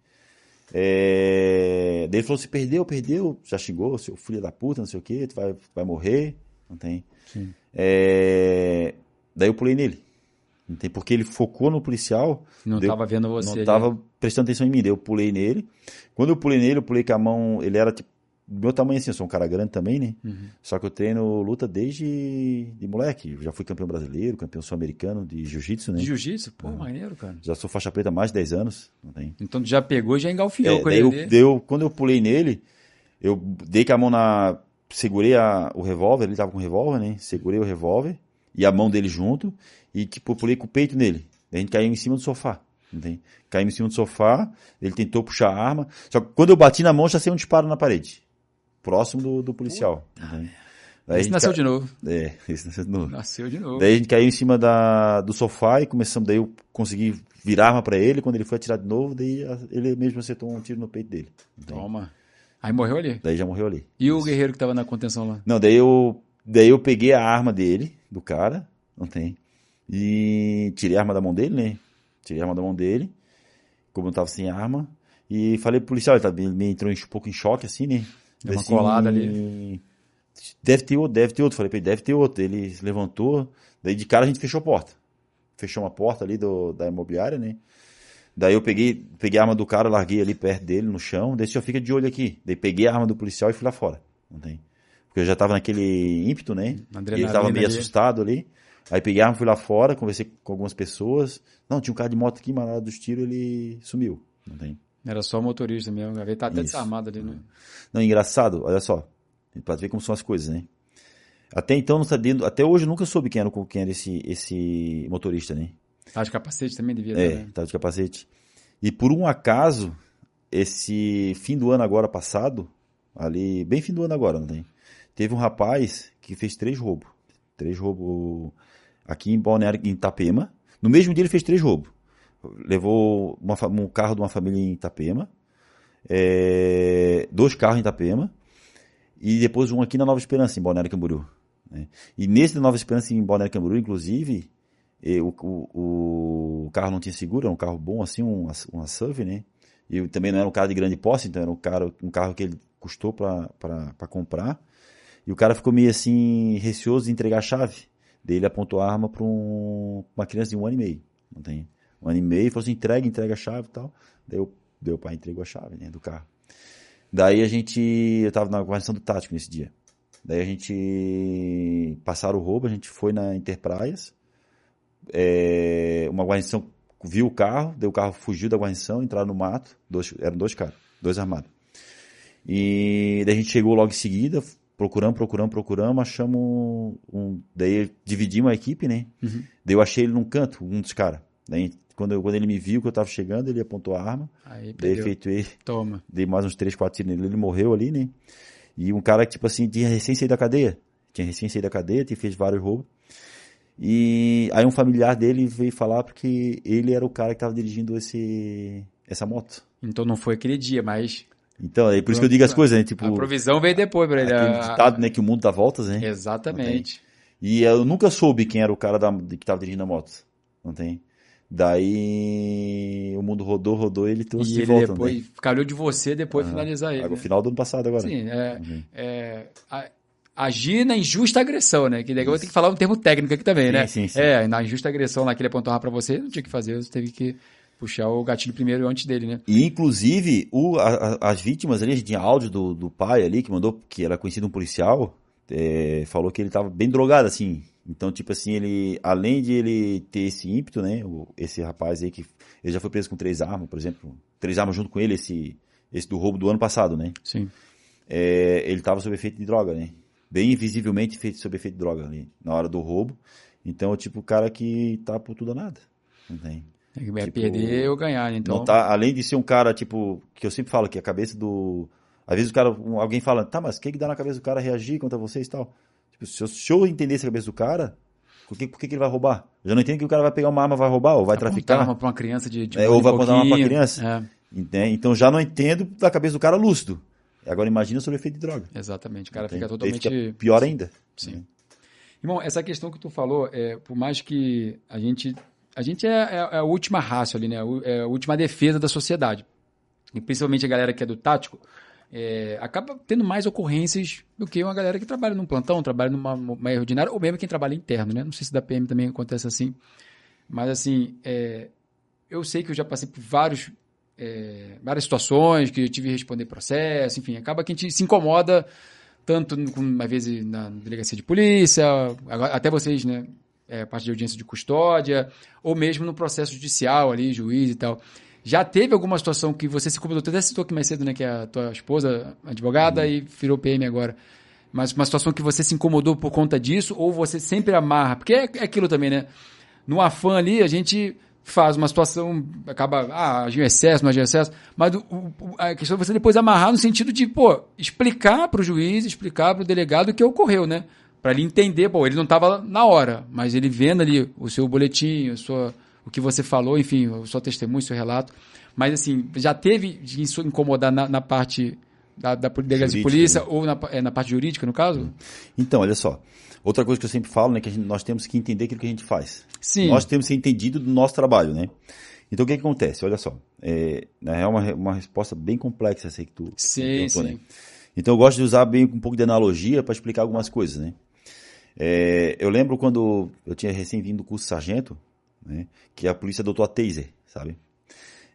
É... Daí ele falou, se perdeu, perdeu, já xingou, seu filho da puta, não sei o quê, tu vai, vai morrer, não tem. Sim. É... Daí eu pulei nele. Tem, porque ele focou no policial, Não Deu- tava vendo você. não ali. tava prestando atenção em mim. Daí eu pulei nele. Quando eu pulei nele, eu pulei com a mão. Ele era tipo. Do meu tamanho assim, eu sou um cara grande também, né? Uhum. Só que eu treino luta desde de moleque. Eu já fui campeão brasileiro, campeão sul-americano de jiu-jitsu, né? De jiu-jitsu? Pô, maneiro, cara. Já sou faixa preta há mais de 10 anos. Tem. Então tu já pegou e já engalfiou É, com ele. quando eu pulei nele, eu dei com a mão na. Segurei a- o revólver, ele tava com o revólver, né? Segurei o revólver e a mão dele junto e, tipo, pulei com o peito nele. Daí a gente caiu em cima do sofá. Entende? Caímos em cima do sofá, ele tentou puxar a arma. Só que quando eu bati na mão, já saiu um disparo na parede. Próximo do, do policial. Daí Esse nasceu ca- de novo. É, esse nasceu de novo. Nasceu de novo. Daí a gente caiu em cima da, do sofá e começamos, daí eu consegui virar arma pra ele, quando ele foi atirar de novo, daí ele mesmo acertou um tiro no peito dele. entende? Toma. Aí morreu ali. Daí já morreu ali. E o guerreiro que tava na contenção lá? Não, daí eu, daí eu peguei a arma dele, do cara, não tem, e tirei a arma da mão dele, né? Tirei a arma da mão dele, como eu tava sem arma, e falei pro policial, ele, tava, ele me entrou um pouco em choque, assim, né? Deu uma Assim, colada ali. Deve ter outro, deve ter outro. Falei pra ele, deve ter outro. Ele se levantou, daí de cara a gente fechou a porta. Fechou uma porta ali do, da imobiliária, né? Daí eu peguei, peguei a arma do cara, larguei ali perto dele no chão, daí já fica de olho aqui. Daí peguei a arma do policial e fui lá fora. Não tem. Porque eu já tava naquele ímpeto, né? E ele Adrenalina tava meio ali. assustado ali. Aí peguei a arma, fui lá fora, conversei com algumas pessoas. Não, tinha um cara de moto aqui, mas na hora dos tiros ele sumiu. Não tem. Era só o motorista mesmo. Ele tá até Isso. desarmado ali, né? Não, engraçado, olha só. Pra ver como são as coisas, né? Até então, não sabia, até hoje eu nunca soube quem era, quem era esse, esse motorista, né? Tá de capacete também devia É, estar, né? tava de capacete. E por um acaso, esse fim do ano agora passado, ali, bem fim do ano agora, não tem? Teve um rapaz que fez três roubos. Três roubos aqui em Balneário, em Itapema. No mesmo dia ele fez três roubos. Levou uma um carro de uma família em Itapema, é, dois carros em Itapema, e depois um aqui na Nova Esperança, em Balneário Camboriú. né? E nesse Nova Esperança, em Balneário Camboriú, inclusive, e o, o, o carro não tinha seguro, era um carro bom assim, um, uma SUV, né? E também não era um carro de grande posse, então era um, cara, um carro que ele custou para comprar. E o cara ficou meio assim, receoso de entregar a chave. Daí ele apontou a arma para um, uma criança de um ano e meio. Não tem? Um ano e meio, falou assim: entrega, entrega a chave e tal. Daí o, daí pai entregou a chave né, do carro. Daí a gente. Eu tava na guarnição do tático nesse dia. Daí a gente. Passaram o roubo, a gente foi na Interpraias é, uma guarnição viu o carro, deu o carro fugiu da guarnição, entraram no mato, dois, eram dois caras, dois armados. E daí a gente chegou logo em seguida, procuramos, procuramos, procuramos, achamos um, um- daí dividimos a equipe, né? Uhum. Daí eu achei ele num canto, um dos caras. Daí quando, eu- quando ele me viu que eu tava chegando, ele apontou a arma, Aí daí efetuei, Toma. dei mais uns três, quatro tiros nele, ele morreu ali, né? E um cara que, tipo assim, tinha recém saído da cadeia. Tinha recém saído da cadeia, tinha fez vários roubos. E aí um familiar dele veio falar porque ele era o cara que tava dirigindo esse, essa moto. Então não foi aquele dia, mas Então, é por isso que eu digo as coisas, né? Tipo, a provisão veio depois pra ele. aquele ditado, né? Que o mundo dá voltas, né? Exatamente. E eu nunca soube quem era o cara da, que tava dirigindo a moto. Não tem? Daí o mundo rodou, rodou e ele trouxe E de ele volta. depois né? calhou de você depois finalizar ele. Agora, né? o final do ano passado agora. Sim, é, Uhum. é, a- agir na injusta agressão, né? Que daí eu vou ter que falar um termo técnico aqui também, Sim, né? sim, sim. É, na injusta agressão lá que ele apontou pra você, não tinha que fazer, você teve que puxar o gatilho primeiro antes dele, né? E, inclusive, o, a- a- as vítimas ali, a gente tinha áudio do, do pai ali, que mandou, que era conhecido um policial, é, falou que ele tava bem drogado, assim. Então, tipo assim, ele, além de ele ter esse ímpeto, né, o- esse rapaz aí que, ele já foi preso com três armas, por exemplo, três armas junto com ele, esse, esse do roubo do ano passado, né? Sim. É, ele tava sob efeito de droga, né? Bem visivelmente feito sob efeito de droga ali, na hora do roubo. Então, tipo o cara que tá por tudo ou nada. Não tem. É Tipo, perder ou ganhar, né? então. Tá, além de ser um cara, tipo, que eu sempre falo que a cabeça do. Às vezes o cara, alguém fala, tá, mas o que, que dá na cabeça do cara reagir contra vocês e tal? Tipo, se eu, se eu entendesse a cabeça do cara, por que, por que, que ele vai roubar? Eu já não entendo que o cara vai pegar uma arma, vai roubar, ou vai Apontar traficar. uma pra uma criança de, de É, ou vai apontar uma pra criança. É? Então já não entendo da cabeça do cara lúcido. Agora imagina sobre o efeito de droga. exatamente. O cara Entende? fica Daí totalmente. fica pior ainda. Sim. Irmão, essa questão que tu falou, é, por mais que a gente. A gente é, é- é a última raça ali, né? É a última defesa da sociedade. E principalmente a galera que é do tático, é, acaba tendo mais ocorrências do que uma galera que trabalha num plantão, trabalha numa uma ordinária, ou mesmo quem trabalha interno, né? Não sei se da PM também acontece assim. Mas assim, é, eu sei que eu já passei por vários, é, várias situações que eu tive que responder processo, enfim, acaba que a gente se incomoda tanto às vezes na delegacia de polícia, até vocês, né, é, parte de audiência de custódia, ou mesmo no processo judicial ali, juiz e tal. Já teve alguma situação que você se incomodou, tu até citou aqui mais cedo, né, que é a tua esposa advogada e virou PM agora. Mas uma situação que você se incomodou por conta disso, ou você sempre amarra, porque é, é aquilo também, né? No afã ali, a gente faz uma situação, acaba, ah, agiu excesso, não agiu excesso, mas o- o- a questão é você depois amarrar no sentido de, pô, explicar para o juiz, explicar para o delegado o que ocorreu, né? Para ele entender, pô, ele não estava na hora, mas ele vendo ali o seu boletim, a sua, o que você falou, enfim, o seu testemunho, o seu relato. Mas, assim, já teve de incomodar na, na parte da, da delegacia de polícia né? ou na, é, na parte jurídica, no caso? Então, olha só. Outra coisa que eu sempre falo, né, que gente- nós temos que entender aquilo que a gente faz. Sim. Nós temos que ser entendido do nosso trabalho, né? Então, o que, que acontece? Olha só. É, na real, uma, uma resposta bem complexa essa que tu Sim, perguntou, sim. né? Então, eu gosto de usar bem um pouco de analogia para explicar algumas coisas, né? É, eu lembro quando eu tinha recém-vindo do curso sargento, né? Que a polícia adotou a taser, sabe?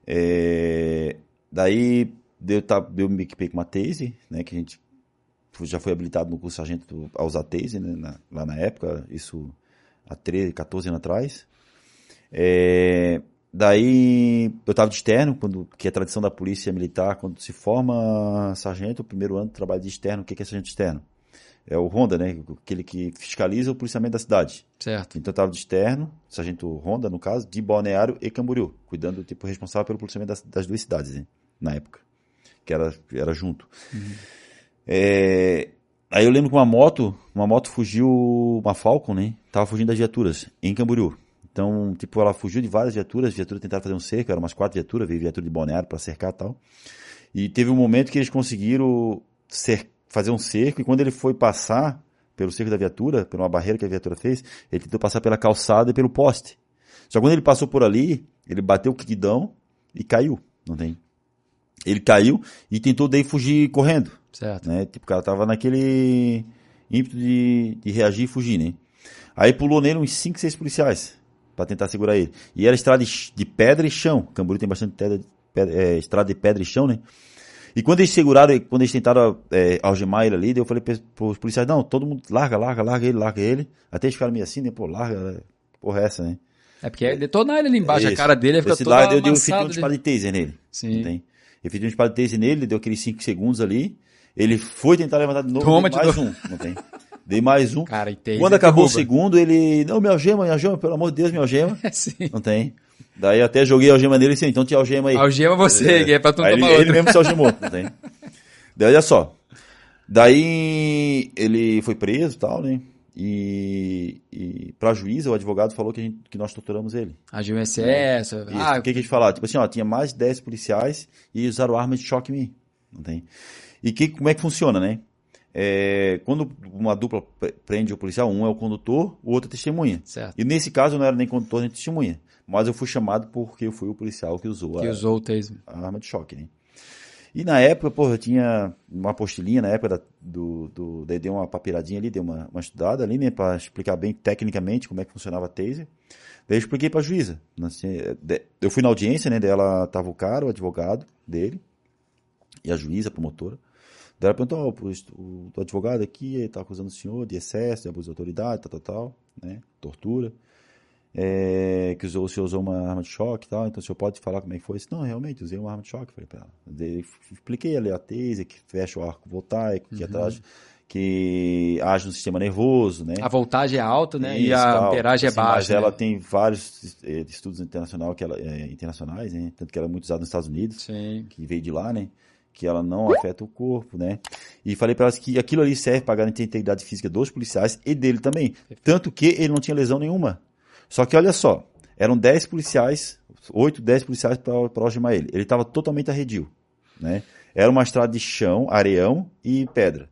É, daí, eu, tá, eu me equipei com uma taser, né? Que a gente já foi habilitado no curso sargento a usar taser, né? na- lá na época, isso há 13, 14 anos atrás. É, daí eu estava de externo, quando, que é a tradição da polícia militar, quando se forma sargento, o primeiro ano de trabalho de externo, o que que é sargento externo? É o Honda, né? Aquele que fiscaliza o policiamento da cidade. Certo. Então eu estava de externo, sargento Honda, no caso, de Balneário e Camboriú, cuidando, tipo, responsável pelo policiamento das, das duas cidades, né? na época, que era, era junto. É, aí eu lembro que uma moto, uma moto fugiu, uma Falcon, né? Tava fugindo das viaturas, em Camboriú. Então, tipo, ela fugiu de várias viaturas, as viaturas tentaram fazer um cerco, eram umas quatro viaturas, veio viatura de Balneário para cercar e tal. E teve um momento que eles conseguiram cer- fazer um cerco, e quando ele foi passar pelo cerco da viatura, por uma barreira que a viatura fez, ele tentou passar pela calçada e pelo poste. Só que quando ele passou por ali, ele bateu o quitidão e caiu, não tem? Ele caiu e tentou daí fugir correndo, Certo. né? Tipo, o cara tava naquele ímpeto de, de reagir e fugir, né? Aí pulou nele uns 5, 6 policiais para tentar segurar ele. E era estrada de, de pedra e chão. Camboriú tem bastante pedra, pedra- é, estrada de pedra e chão, né? E quando eles seguraram, quando eles tentaram é, algemar ele ali, eu falei para os policiais, não, todo mundo larga, larga, larga ele, larga ele. Até eles ficaram meio assim, né? Pô, larga, né? porra é essa, né? É porque é detonar ele ali embaixo, a cara dele fica toda lado eu dei um amassada um ali. disparo de taser nele. Sim. Entende? Eu fiz um disparo de taser nele, deu aqueles 5 segundos ali. Ele foi tentar levantar de novo, Toma, mais dou. um, não tem? Dei mais um. Cara, e Quando acabou o derruba. segundo, ele, não, me algema, me algema, pelo amor de Deus, me algema. Sim. Não tem. Daí até joguei a algema nele e disse, então te algema aí. Algema você, que é pra tu não tomar ele, ele mesmo se algemou, não tem. Daí olha só. Daí ele foi preso e tal, né? E, e pra juíza, o advogado falou que, a gente, que nós torturamos ele. Agiu em excesso. Isso. Ah, o que, que a gente falava? Tipo assim, ó, tinha mais de 10 policiais e usaram arma de choque em mim. Não tem? E que, como é que funciona, né? É, quando uma dupla pre- prende o policial, um é o condutor, o outro é testemunha. certo. E nesse caso eu não era nem condutor nem testemunha. Mas eu fui chamado porque eu fui o policial que usou, Que a, usou o taser. a arma de choque, né? E na época, porra, eu tinha uma apostilinha na época da, do, do. Daí dei uma papiradinha ali, dei uma, uma estudada ali, né, pra explicar bem tecnicamente como é que funcionava a taser. Daí eu expliquei pra juíza. Assim, de- eu fui na audiência, né, dela tava o cara, o advogado dele, e a juíza, a promotora. Daí ela perguntou, ó, o, o advogado aqui ele tá acusando o senhor de excesso, de abuso de autoridade, tal, tal, tal, né, tortura é, que usou, o senhor usou uma arma de choque e tal, então o senhor pode falar como é que foi? Eu disse, não, realmente, usei uma arma de choque, falei pra ela. Daí, expliquei ali a taser, que fecha o arco voltaico, que, atrás, que age no sistema nervoso, né? A voltagem é alta, né? e Isso, a tal. amperagem é Assim, baixa. Mas ela né? tem vários eh, estudos internacional que ela, eh, internacionais, né? Tanto que ela é muito usada nos Estados Unidos, Sim. que veio de lá, né? Que ela não afeta o corpo, né? E falei pra elas que aquilo ali serve para garantir a integridade física dos policiais e dele também. Tanto que ele não tinha lesão nenhuma. Só que olha só, eram 10 policiais, 8, 10 policiais para algemar ele. Ele estava totalmente arredio, né? Era uma estrada de chão, areião e pedra.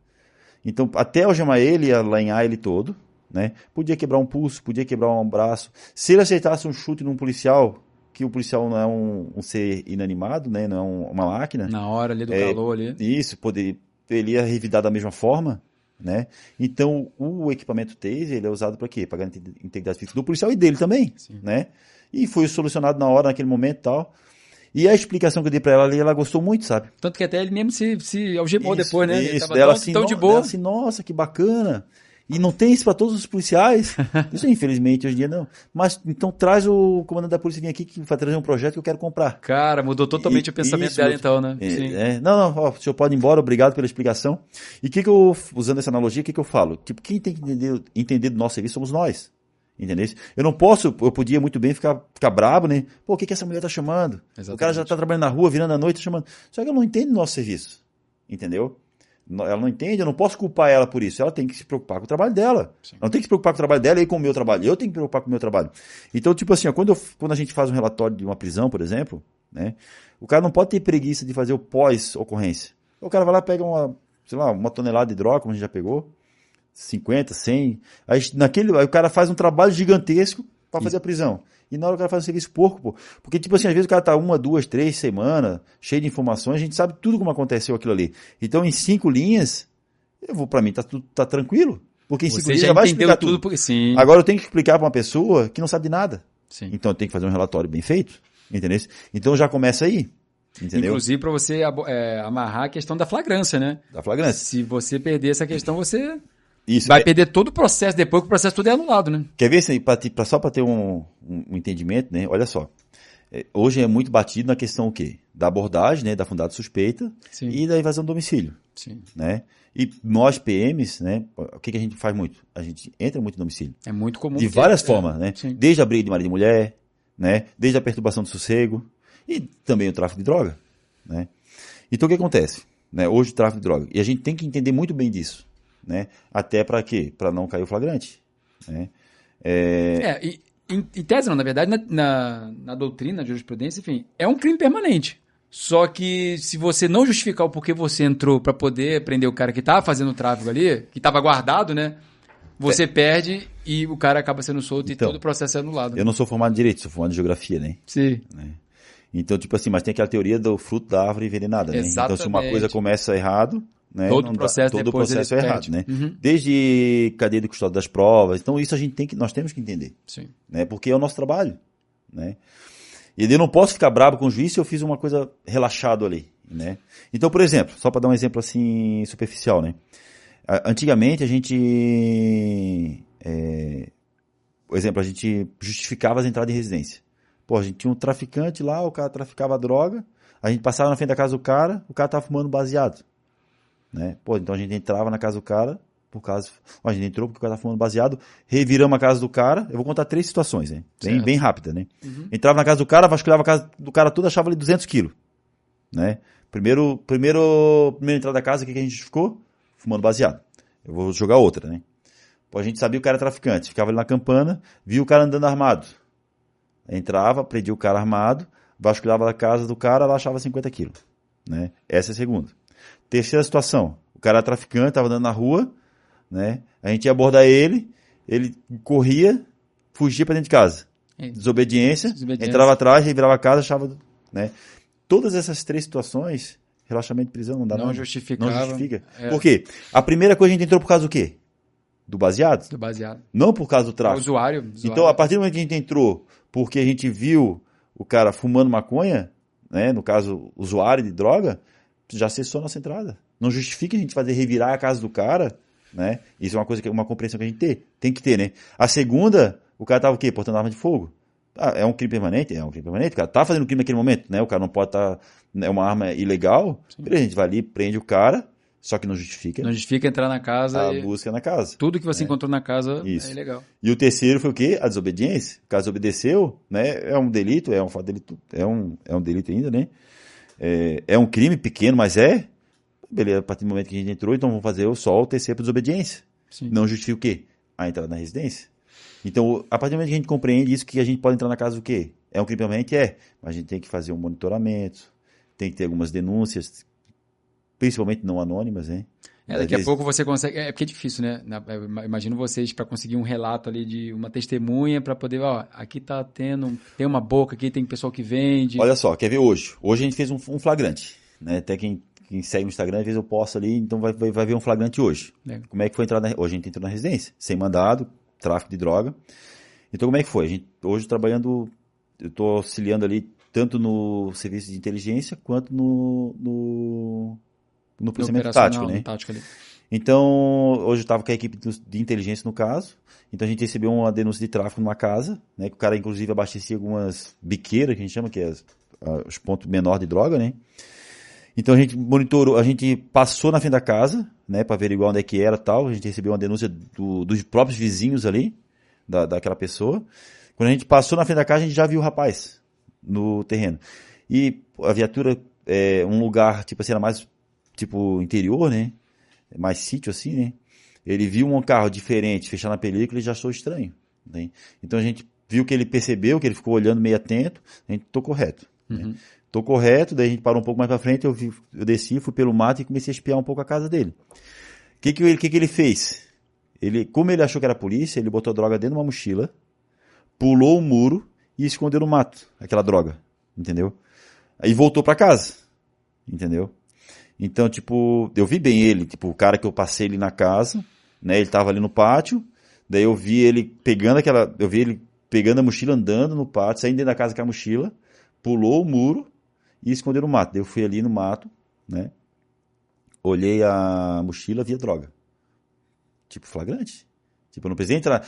Então, até algemar ele, alanhar ele todo, né? Podia quebrar um pulso, podia quebrar um braço. Se ele aceitasse um chute num policial, que o policial não é um, um ser inanimado, né? Não é um- uma máquina. Na hora ali do É, calor ali. Isso, poder, ele ia revidar da mesma forma, né? Então, o equipamento taser, ele é usado para quê? Para garantir a integridade física do policial e dele também, Sim. né? E foi solucionado na hora, naquele momento e tal. E a explicação que eu dei para ela ali, ela gostou muito, sabe? Tanto que até ele mesmo se, se algemou Isso, depois, né? Isso, dela tão, assim, tão de dela boa. assim, nossa, que bacana. E não tem isso para todos os policiais. Isso, infelizmente, hoje em dia não. Mas então traz o comandante da polícia vir aqui que vai trazer um projeto que eu quero comprar. Cara, mudou totalmente E- o pensamento isso, dela então, né? É, Sim. é. não, não, ó, o senhor pode ir embora, obrigado pela explicação. E o que, que eu, usando essa analogia, o que, que eu falo? Tipo, quem tem que entender, entender do nosso serviço somos nós. Entendeu? Eu não posso, eu podia muito bem ficar, ficar brabo, né? Pô, o que, que essa mulher tá chamando? O cara já Exatamente. tá trabalhando na rua, virando a noite, tá chamando. Só que ela não entende do nosso serviço. Entendeu? Ela não entende, eu não posso culpar ela por isso. Ela tem que se preocupar com o trabalho dela. Sim. Ela não tem que se preocupar com o trabalho dela e com o meu trabalho. Eu tenho que me preocupar com o meu trabalho. Então, tipo assim, ó, quando, eu- quando a gente faz um relatório de uma prisão, por exemplo, né? O cara não pode ter preguiça de fazer o pós-ocorrência. O cara vai lá, pega uma, sei lá, uma tonelada de droga, como a gente já pegou, 50, 100. Aí, naquele, aí o cara faz um trabalho gigantesco para fazer a prisão. E na hora o cara faz um serviço porco, pô. Porque, tipo assim, às vezes o cara tá uma, duas, três semanas, cheio de informações, a gente sabe tudo como aconteceu aquilo ali. Então, em cinco linhas, eu vou, para mim, tá, tudo, tá tranquilo. Porque em cinco Você linhas já vai explicar tudo, tudo. porque sim. Agora eu tenho que explicar para uma pessoa que não sabe de nada. sim. Então eu tenho que fazer um relatório bem feito, entendeu? Então já começa aí, entendeu? Inclusive para você é, amarrar a questão da flagrância, né? Da flagrância. Se você perder essa questão, você Isso. vai é- perder todo o processo depois que o processo todo é anulado, né? Quer ver se pra, pra- só para ter um, um- um entendimento, né? Olha só. É, hoje é muito batido na questão o quê? Da abordagem, né? Da fundada suspeita Sim. e da invasão do domicílio, Sim. né? E nós PMs, né? O que, que a gente faz muito? A gente entra muito no domicílio. É muito comum. De várias é, formas, né? sim. Desde a briga de marido e mulher, né? Desde a perturbação do sossego e também o tráfico de droga, né? Então o que acontece? Né? Hoje o tráfico de droga. E a gente tem que entender muito bem disso, né? Até para quê? Para não cair o flagrante, né? É, É, e, em, em tese não, na verdade, na, na, na doutrina, na jurisprudência, enfim, é um crime permanente. Só que se você não justificar o porquê você entrou pra poder prender o cara que tava fazendo o tráfico ali, que tava guardado, né? Você perde e o cara acaba sendo solto Então, e todo o processo é anulado. Eu não sou formado em direito, sou formado em geografia, né? Sim. Então, tipo assim, mas tem aquela teoria do fruto da árvore envenenada, né? Então, se uma Exatamente. coisa começa errado, né? Todo o dá- processo todo o depois processo é errado, né? Uhum. Desde cadeia de custódia das provas. Então, isso a gente tem que, nós temos que entender. Sim. né? Porque é o nosso trabalho, né? E eu não posso ficar bravo com o juiz se eu fiz uma coisa relaxado ali, né? Então, por exemplo, só para dar um exemplo assim superficial, né? Antigamente a gente, é, por exemplo, a gente justificava as entradas em residência. Pô, a gente tinha um traficante lá, o cara traficava droga, a gente passava na frente da casa do cara, o cara tava fumando baseado, né? Pô, então a gente entrava na casa do cara, por causa, ó, a gente entrou porque o cara tava fumando baseado, reviramos a casa do cara, eu vou contar três situações, hein? Bem, Certo. bem rápida, né? Uhum. Entrava na casa do cara, vasculhava a casa do cara toda, achava ali 200 quilos, né? Primeiro, primeiro, primeira entrada da casa, o que, que a gente ficou? Fumando baseado. Eu vou jogar outra, né? Pô, a gente sabia que o cara era traficante, ficava ali na campana, via o cara andando armado. Entrava, prendia o cara armado, vasculhava a casa do cara, lá achava 50 quilos, né? Essa é a segunda. Terceira situação, o cara era traficante, estava andando na rua, né? A gente ia abordar ele, ele corria, fugia para dentro de casa. é. desobediência, Desobediência. entrava atrás, revirava a casa, achava, né? Todas essas três situações, relaxamento de prisão não dá Não não, justificava. não justifica. É. Por quê? A primeira coisa a gente entrou por causa do quê? Do baseado? Do baseado. Não por causa do tráfico. usuário. usuário. Então, a partir do momento que a gente entrou, porque a gente viu o cara fumando maconha, né, no caso, usuário de droga, já cessou a nossa entrada. Não justifica a gente fazer revirar a casa do cara, né? Isso é uma coisa que uma compreensão que a gente tem, tem que ter, né? A segunda, o cara tava o quê? Portando arma de fogo. Ah, é um crime permanente? É um crime permanente. O cara tá fazendo crime naquele momento, né? O cara não pode estar. é uma arma ilegal. A gente vai ali, prende o cara, só que não justifica Não justifica entrar na casa a busca na casa. tudo que você encontrou na casa Isso. é ilegal. E o terceiro foi o quê? A desobediência. O cara desobedeceu, né? É um delito, é um fato delito, é um, é um delito ainda, né? É, é um crime pequeno, mas é. Beleza, a partir do momento que a gente entrou, então vamos fazer só o terceiro por desobediência. Sim. Não justifica o quê? A entrada na residência. Então, a partir do momento que a gente compreende isso, que a gente pode entrar na casa do quê? É um crime permanente? É. Mas a gente tem que fazer um monitoramento, tem que ter algumas denúncias, principalmente não anônimas, né? É, daqui a pouco você consegue. É porque é difícil, né? Eu ima- imagino vocês para conseguir um relato ali de uma testemunha para poder, ó, aqui tá tendo, tem uma boca aqui, tem pessoal que vende. Olha só, quer ver hoje? Hoje a gente fez um, um flagrante. Né? Até quem, quem segue no Instagram, às vezes eu posto ali, então vai, vai, vai ver um flagrante hoje. Legal. Como é que foi entrar na, Hoje a gente entrou na residência, sem mandado, tráfico de droga. Então como é que foi? A gente, hoje trabalhando, eu estou auxiliando ali tanto no serviço de inteligência quanto no, no, no procedimento tático, né? tático. Então, hoje eu estava com a equipe de inteligência no caso. Então a gente recebeu uma denúncia de tráfico numa casa, né? Que o cara inclusive abastecia algumas biqueiras, que a gente chama que é os pontos menores de droga, né? Então a gente monitorou, a gente passou na frente da casa, né, para averiguar onde é que era tal. A gente recebeu uma denúncia do- dos próprios vizinhos ali, da, daquela pessoa. Quando a gente passou na frente da casa, a gente já viu o rapaz no terreno. E a viatura é um lugar, tipo assim, era mais, tipo, interior, né? Mais sítio assim, né? Ele viu um carro diferente fechando a película e já achou estranho. Né? Então a gente viu que ele percebeu, que ele ficou olhando meio atento, a gente tô correto. Uhum. Tô correto, daí a gente parou um pouco mais pra frente, eu, vi, eu desci, fui pelo mato e comecei a espiar um pouco a casa dele. O que que ele, que que ele fez? Ele, como ele achou que era polícia, ele botou a droga dentro de uma mochila, pulou o muro e escondeu no mato aquela droga, entendeu? Aí voltou pra casa, entendeu? Então, tipo, eu vi bem ele, tipo, o cara que eu passei ele na casa, né? Ele tava ali no pátio, daí eu vi ele pegando aquela, eu vi ele pegando a mochila andando no pátio, saindo dentro da casa com a mochila, pulou o muro e escondeu no mato. Daí eu fui ali no mato, né? Olhei a mochila, vi a droga. Tipo, flagrante. Tipo, eu não precisei entrar.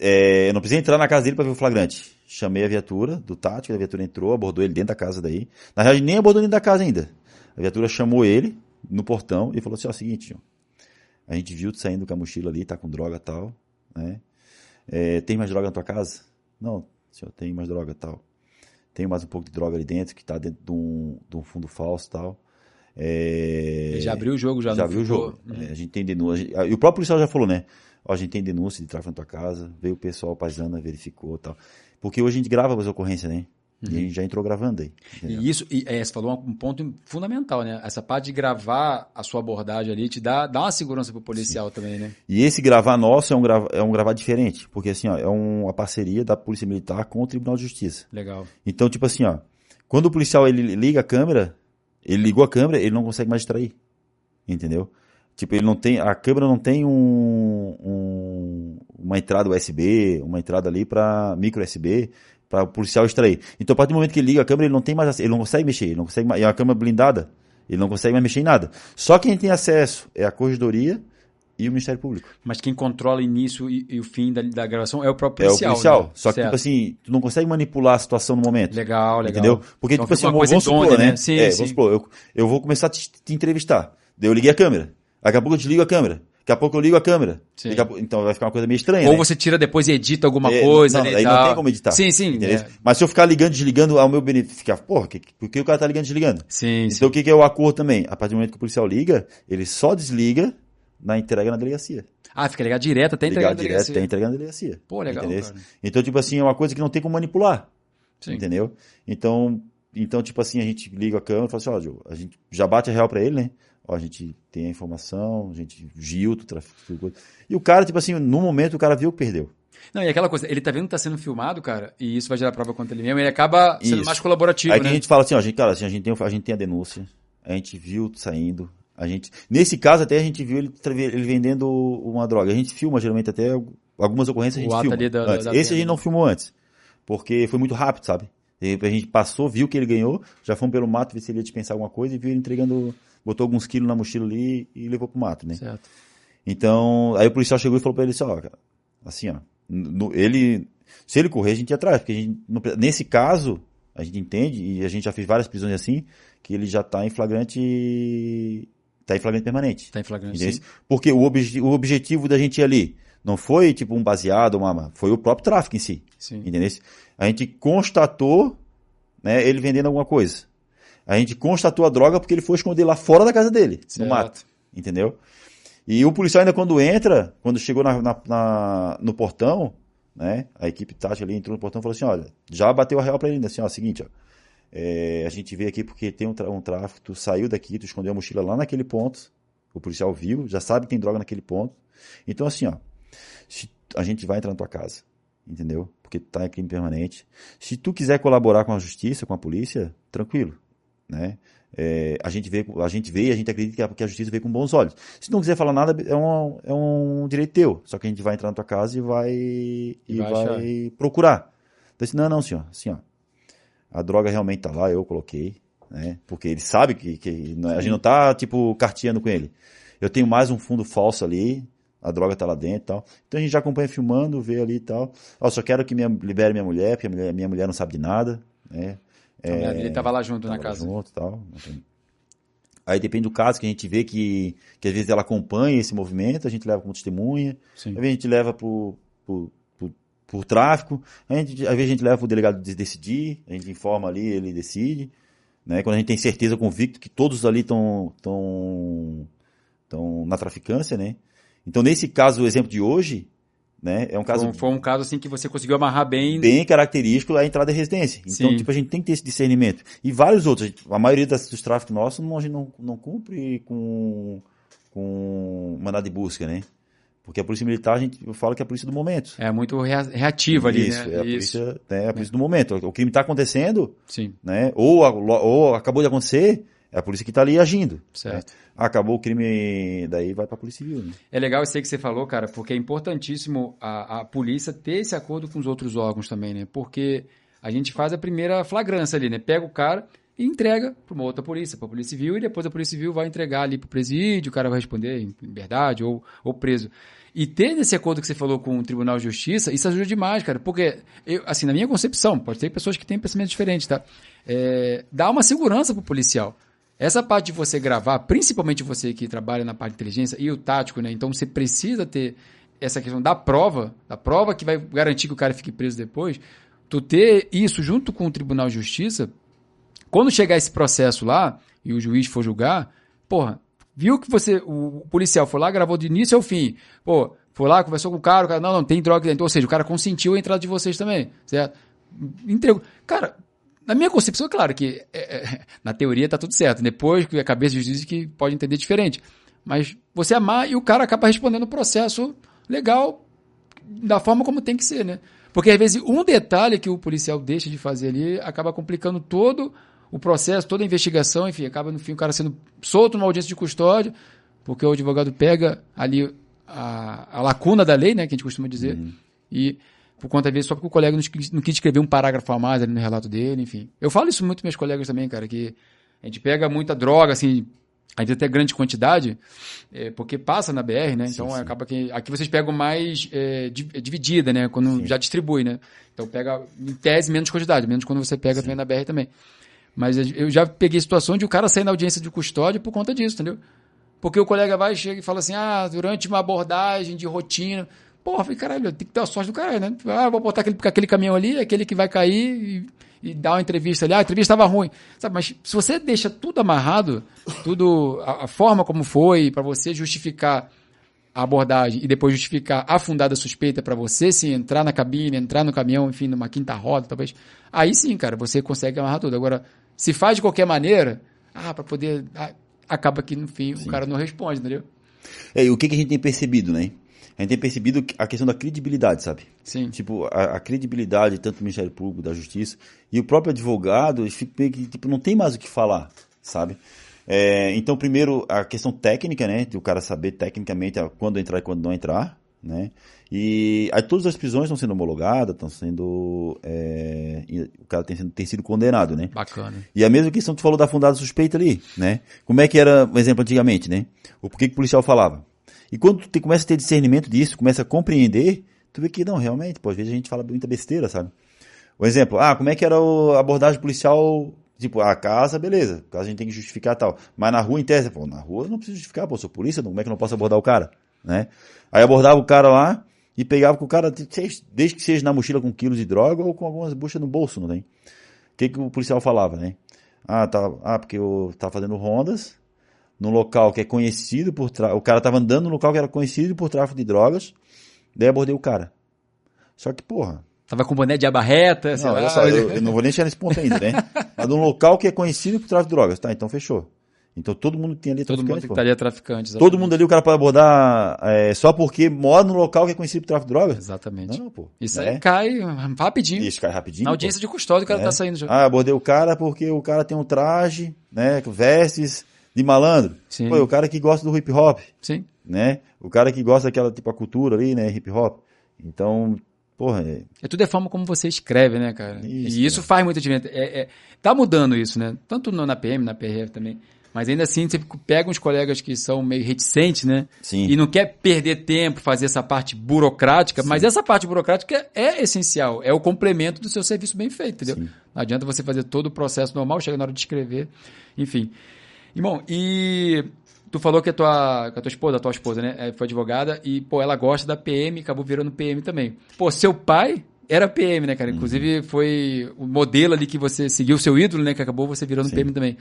é, eu não precisei entrar na casa dele para ver o flagrante. Chamei a viatura do tático, a viatura entrou, abordou ele dentro da casa daí. Na verdade, nem abordou dentro da casa ainda. A viatura chamou ele no portão e falou assim: ó, seguinte, ó, a gente viu tu saindo com a mochila ali, tá com droga e tal, né? É, tem mais droga na tua casa? Não, senhor, tem mais droga e tal. Tem mais um pouco de droga ali dentro, que tá dentro de um, de um fundo falso e tal. É, Ele já abriu o jogo, já, já viu o jogo. É, a gente tem denúncia. E o próprio policial já falou, né? Ó, a gente tem denúncia de tráfico na tua casa, veio o pessoal paisana, verificou e tal. Porque hoje a gente grava as ocorrências, né? E a gente já entrou gravando aí. entendeu? E isso, e, é, você falou um ponto fundamental, né? Essa parte de gravar a sua abordagem ali te dá, dá uma segurança pro policial também, né? E esse gravar nosso é um, grava, é um gravar diferente, porque assim, ó, é um- uma parceria da Polícia Militar com o Tribunal de Justiça. Legal. Então, tipo assim, ó, quando o policial ele liga a câmera, ele ligou a câmera, ele não consegue mais extrair. Entendeu? Tipo, ele não tem, a câmera não tem um, um- uma entrada USB, uma entrada ali para micro USB para o policial extrair. Então, a partir do momento que ele liga a câmera, ele não tem mais, ele não consegue mexer, ele não consegue, mais- é uma câmera blindada, ele não consegue mais mexer em nada. Só quem tem acesso é a corregedoria e o Ministério Público. Mas quem controla o início e, e o fim da, da gravação é o próprio É o policial. policial. né? Só que, Certo. tipo assim, tu não consegue manipular a situação no momento. Legal, legal. Entendeu? Porque, Então tipo assim, vamos supor, idônea, né? né? Sim, é, sim. vamos supor, eu, eu vou começar a te, te entrevistar. Daí eu liguei a câmera. Daqui a pouco eu desligo a câmera. Daqui a pouco eu ligo a câmera. Sim. A então vai ficar uma coisa meio estranha, Ou né? você tira depois e edita alguma É, coisa não, e aí não tem como editar. Sim, sim. é. Mas se eu ficar ligando, desligando ao meu benefício, ficar, porra, que, por que o cara tá ligando, desligando? Sim, sim. Então o que, que é o acordo também? A partir do momento que o policial liga, ele só desliga na entrega na delegacia. Ah, fica ligado direto até entregar Ligar a direto delegacia. até entregar na delegacia. Pô, legal. Então, tipo assim, é uma coisa que não tem como manipular. Sim. Entendeu? Então, então, tipo assim, a gente liga a câmera e fala assim, ó, Diogo, a gente já bate a real pra ele, né? Ó, a gente tem a informação, a gente Gilto, tráfico, coisa. E o cara, tipo assim, no momento o cara viu que perdeu. Não, e aquela coisa, ele tá vendo que tá sendo filmado, cara, e isso vai gerar prova contra ele mesmo, ele acaba sendo Isso. mais colaborativo, Aí né? a gente fala assim, ó, gente, cara, assim, a, gente tem, a gente tem a denúncia, a gente viu saindo, a gente... Nesse caso até a gente viu ele, ele vendendo uma droga. A gente filma geralmente até algumas ocorrências a O gente ato filma ali da- antes. da Esse a gente não filmou antes, porque foi muito rápido, sabe? E A gente passou, viu que ele ganhou, já fomos pelo mato ver se ele ia dispensar alguma coisa e viu ele entregando, botou alguns quilos na mochila ali e levou pro mato, né? Certo. Então, aí o policial chegou e falou pra ele assim, ó, cara, assim, ó, no- ele, se ele correr, a gente ia atrás, porque a gente, nesse caso, a gente entende, e a gente já fez várias prisões assim, que ele já tá em flagrante, tá em flagrante permanente. Tá em flagrante, Entendeu? sim. Porque o, obje- o objetivo da gente ir ali não foi tipo um baseado, uma, foi o próprio tráfico em si. Sim. Entendeu? A gente constatou, né, ele vendendo alguma coisa. A gente constatou a droga porque ele foi esconder lá fora da casa dele, Certo. no mato. Entendeu? E o policial ainda quando entra, quando chegou na, na- na- no portão, né, a equipe tática ali entrou no portão e falou assim, olha, já bateu a real pra ele, assim, ó, seguinte, ó, é, a gente veio aqui porque tem um, um tráfico, tu saiu daqui, tu escondeu a mochila lá naquele ponto, o policial viu, já sabe que tem droga naquele ponto. Então assim, ó, se a gente vai entrar na tua casa, entendeu? Porque tá em crime permanente. Se tu quiser colaborar com a justiça, com a polícia, tranquilo, né? É, a gente vê, a gente vê e a gente acredita que a, justiça vê com bons olhos. Se não quiser falar nada, é um, é um direito teu. Só que a gente vai entrar na tua casa e vai, e vai vai, procurar. Então, assim, não, não, senhor, assim, ó, a droga realmente tá lá, eu coloquei, né? Porque ele sabe que, que é- a gente não tá, tipo, carteando com ele. Eu tenho mais um fundo falso ali, a droga tá lá dentro e tal. Então a gente já acompanha filmando, vê ali e tal. Ó, só quero que minha, libere minha mulher, porque a mulher- minha mulher não sabe de nada, né? Então, ele tava lá junto na casa. junto tal. Aí depende do caso que a gente vê que, que às vezes ela acompanha esse movimento, a gente leva como testemunha, Sim. às vezes a gente leva por, por, por, por tráfico, a gente, às vezes a gente leva o delegado de decidir, a gente informa ali, ele decide. Né? Quando a gente tem certeza convicto que todos ali estão tão, tão na traficância, né? Então, nesse caso, o exemplo de hoje, né, é um caso Foi, foi um caso assim que você conseguiu amarrar bem. bem característico a entrada em residência. Então, Sim. tipo, a gente tem que ter esse discernimento. E vários outros. A maioria das, dos tráficos nossos não, a gente não, não cumpre com, com mandado de busca, né? Porque a polícia militar, a gente, eu falo que é a polícia do momento. É muito rea- reativo ali, Isso, né? é a polícia, né, é a polícia do momento. O crime está acontecendo, Sim, né? Ou, ou acabou de acontecer, é a polícia que está ali agindo. certo. né? Acabou o crime, daí vai para a polícia civil. Né? É legal isso aí que você falou, cara, porque é importantíssimo a, a polícia ter esse acordo com os outros órgãos também, né? Porque a gente faz a primeira flagrância ali, né? Pega o cara e entrega para uma outra polícia, para a polícia civil, e depois a polícia civil vai entregar ali para o presídio, o cara vai responder em liberdade ou, ou preso. E ter esse acordo que você falou com o Tribunal de Justiça, isso ajuda demais, cara, porque, eu, assim, na minha concepção, pode ter pessoas que têm pensamentos diferentes, tá? É, dá uma segurança pro policial. Essa parte de você gravar, principalmente você que trabalha na parte de inteligência e o tático, né? Então você precisa ter essa questão da prova, da prova que vai garantir que o cara fique preso depois. Tu ter isso junto com o Tribunal de Justiça, quando chegar esse processo lá e o juiz for julgar, porra, viu que você, o policial foi lá, gravou do início ao fim. Pô, foi lá, conversou com o cara, o cara, não, não, tem droga dentro. Ou seja, o cara consentiu a entrada de vocês também, certo? Entregou. Cara, na minha concepção, é claro que é, é, na teoria tá tudo certo. Depois que a cabeça de juiz que pode entender diferente. Mas você amar e o cara acaba respondendo o processo legal da forma como tem que ser, né? Porque às vezes um detalhe que o policial deixa de fazer ali acaba complicando todo o processo, toda a investigação, enfim, acaba no fim o cara sendo solto numa audiência de custódia, porque o advogado pega ali a, a lacuna da lei, né, que a gente costuma dizer, e por conta vezes só porque o colega não, quis- escrever um parágrafo a mais ali no relato dele, enfim. Eu falo isso muito com meus colegas também, cara, que a gente pega muita droga, assim, ainda até grande quantidade, é, porque passa na BR, né? Então sim. acaba que aqui vocês pegam mais é, é, dividida, né? Quando já distribui, né? Então pega em tese menos quantidade, menos quando você pega também na BR também. Mas eu já peguei situação de o cara sair na audiência de custódia por conta disso, entendeu? Porque o colega vai, chega e fala assim, ah, durante uma abordagem de rotina. Porra, falei, caralho, tem que ter a sorte do caralho, né? Ah, vou botar aquele, aquele caminhão ali, aquele que vai cair e, e dar uma entrevista ali. Ah, a entrevista estava ruim. Sabe, mas se você deixa tudo amarrado, tudo, a, a forma como foi, para você justificar a abordagem e depois justificar a fundada suspeita para você sim entrar na cabine, entrar no caminhão, enfim, numa quinta roda, talvez. Aí sim, cara, você consegue amarrar tudo. Agora, se faz de qualquer maneira, ah, para poder. ah, acaba que no fim o cara não responde, entendeu? É, e o que, que a gente tem percebido, né? A gente tem percebido a questão da credibilidade, sabe? Sim. Tipo, a, a credibilidade tanto do Ministério Público, da Justiça, e o próprio advogado, eles ficam meio que, tipo, não tem mais o que falar, sabe? É, então, primeiro, a questão técnica, né? De o cara saber tecnicamente quando entrar e quando não entrar, né? E aí todas as prisões estão sendo homologadas, estão sendo. É, o cara tem, sendo, tem sido condenado, né? Bacana. E a mesma questão que tu falou da fundada suspeita ali, né? Como é que era, um exemplo, antigamente, né? O porquê que o policial falava. E quando tu começa a ter discernimento disso, começa a compreender, tu vê que não, realmente, pô, às vezes a gente fala muita besteira, sabe? O exemplo, ah, como é que era a abordagem policial Tipo, a casa, beleza. A casa a gente tem que justificar tal. Mas na rua, em tese, pô, na rua eu não preciso justificar, pô, sou polícia, como é que eu não posso abordar o cara? Né? Aí abordava o cara lá e pegava com o cara, desde que seja na mochila com quilos de droga ou com algumas buchas no bolso, não tem? O que, que o policial falava, né? Ah, tá, ah, porque eu tava fazendo rondas num local que é conhecido por o cara tava andando num local que era conhecido por tráfico de drogas, daí abordei o cara. Só que, porra, Tava com boné de abarreta, sei não, lá. Só, eu, eu, não vou nem chegar nesse ponto ainda, né? Mas num local que é conhecido por tráfico de drogas. Tá, então fechou. Então todo mundo tem ali todo traficante. Todo mundo que tá ali é traficante. Exatamente. Todo mundo ali o cara pode abordar é, só porque mora no local que é conhecido por tráfico de drogas? Exatamente. Não, pô. Isso né? aí cai rapidinho. Isso cai rapidinho. Na audiência pô. de custódia o cara é. tá saindo já. Ah, abordei o cara porque o cara tem um traje, né, vestes de malandro. Sim. Pô, o cara que gosta do hip hop. Sim. Né? O cara que gosta daquela tipo a cultura ali, né, hip hop. Então, Porra, é... é tudo é forma como você escreve, né, cara? Isso, e isso faz muita diferença. É, é, tá mudando isso, né? Tanto na PM, na PRF também. Mas ainda assim, você pega uns colegas que são meio reticentes, né? Sim. E não quer perder tempo, fazer essa parte burocrática, Sim. mas essa parte burocrática é essencial, é o complemento do seu serviço bem feito, entendeu? Sim. Não adianta você fazer todo o processo normal, chega na hora de escrever, enfim. Irmão, e Tu falou que a tua, que a tua esposa, a tua esposa, né, é, foi advogada e, pô, ela gosta da PM, acabou virando PM também. Pô, seu pai era PM, né, cara? Uhum. Inclusive foi o modelo ali que você seguiu, o seu ídolo, né, que acabou você virando Sim. PM também.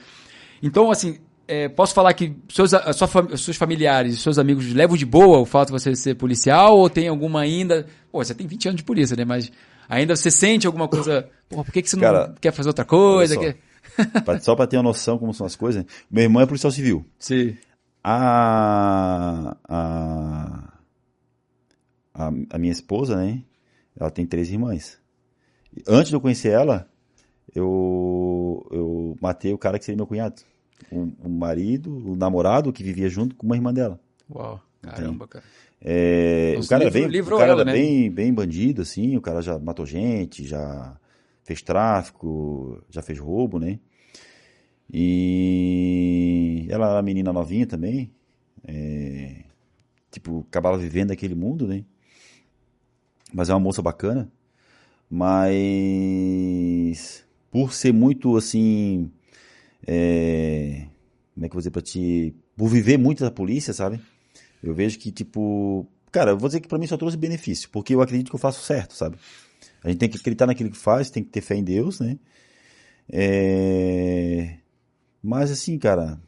Então, assim, é, posso falar que seus, sua, seus familiares, seus amigos levam de boa o fato de você ser policial ou tem alguma ainda... Pô, você tem 20 anos de polícia, né, mas ainda você sente alguma coisa... Pô, por que, que você cara, não quer fazer outra coisa? Quer... só para ter uma noção como são as coisas, meu irmão é policial civil. Sim. A, a, a, a, minha esposa, né? Ela tem três irmãs. Antes de eu conhecer ela, eu, eu matei o cara que seria meu cunhado. O, o marido, o namorado que vivia junto com uma irmã dela. Uau, caramba, cara. É, o cara, livro, bem, o cara ela, era né? bem, bem bandido, assim, o cara já matou gente, já fez tráfico, já fez roubo, né? E ela era menina novinha também. É, tipo, acabava vivendo aquele mundo, né? Mas é uma moça bacana. Mas por ser muito assim. É, como é que eu vou dizer pra ti? Por viver muito da polícia, sabe? Eu vejo que, tipo. Cara, eu vou dizer que pra mim só trouxe benefício, porque eu acredito que eu faço certo, sabe? A gente tem que acreditar naquilo que faz, tem que ter fé em Deus, né? É... Mas assim, cara,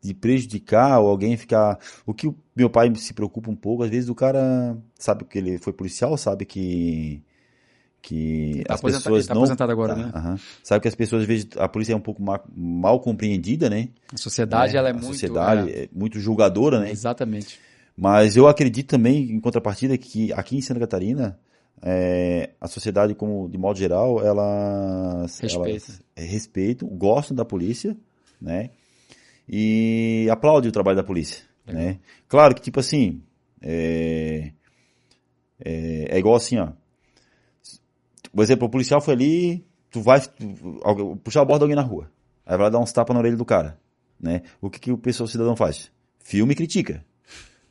de prejudicar ou alguém ficar. O que o meu pai se preocupa um pouco, às vezes o cara sabe que ele foi policial, sabe que. Que tá as pessoas tá não. aposentado agora, tá, né? Uh -huh. Sabe que as pessoas, às vezes, a polícia é um pouco mal, mal compreendida, né? A sociedade, né? ela é a muito. sociedade é... é muito julgadora, né? Exatamente. Mas eu acredito também, em contrapartida, que aqui em Santa Catarina, é, a sociedade, como de modo geral, ela respeita, é, respeitam, gostam da polícia, né? E aplaude o trabalho da polícia, né? Claro que, tipo assim, é, é, é, igual assim, ó. Por exemplo, o policial foi ali, tu vai tu, puxar a borda de alguém na rua. Aí vai lá dar uns tapas na orelha do cara, né? O que, que o pessoal o cidadão faz? Filme e critica,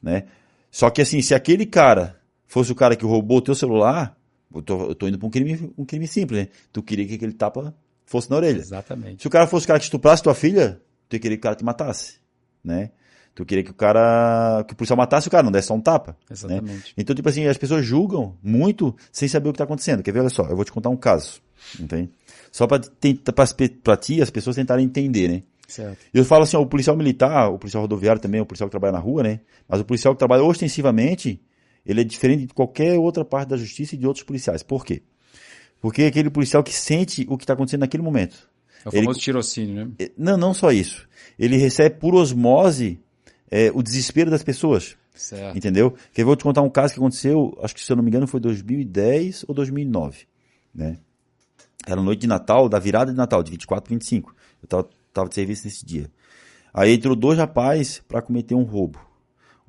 né? Só que assim, se aquele cara fosse o cara que roubou o teu celular, eu tô, eu tô indo pra um crime, um crime simples, né? Tu queria que aquele tapa fosse na orelha. Exatamente. Se o cara fosse o cara que estuprasse tua filha, tu queria que o cara te matasse, né? Tu queria que o cara, que o policial matasse o cara, não desse só um tapa. Né? Exatamente. Né? Então, tipo assim, as pessoas julgam muito sem saber o que está acontecendo. Quer ver? Olha só, eu vou te contar um caso, entende? Só para para ti, as pessoas tentarem entender, né? Certo. Eu falo assim, ó, o policial militar, o policial rodoviário também, o policial que trabalha na rua, né? Mas o policial que trabalha ostensivamente, ele é diferente de qualquer outra parte da justiça e de outros policiais. Por quê? Porque é aquele policial que sente o que está acontecendo naquele momento. É o famoso ele, tirocínio, né? É, não, não só isso. Ele recebe por osmose é, o desespero das pessoas. Certo. Entendeu? Que eu vou te contar um caso que aconteceu, acho que se eu não me engano foi 2010 ou 2009, né? Era noite de Natal, da virada de Natal, de 24 para 25. Eu tava, tava de serviço nesse dia. Aí entrou dois rapazes para cometer um roubo.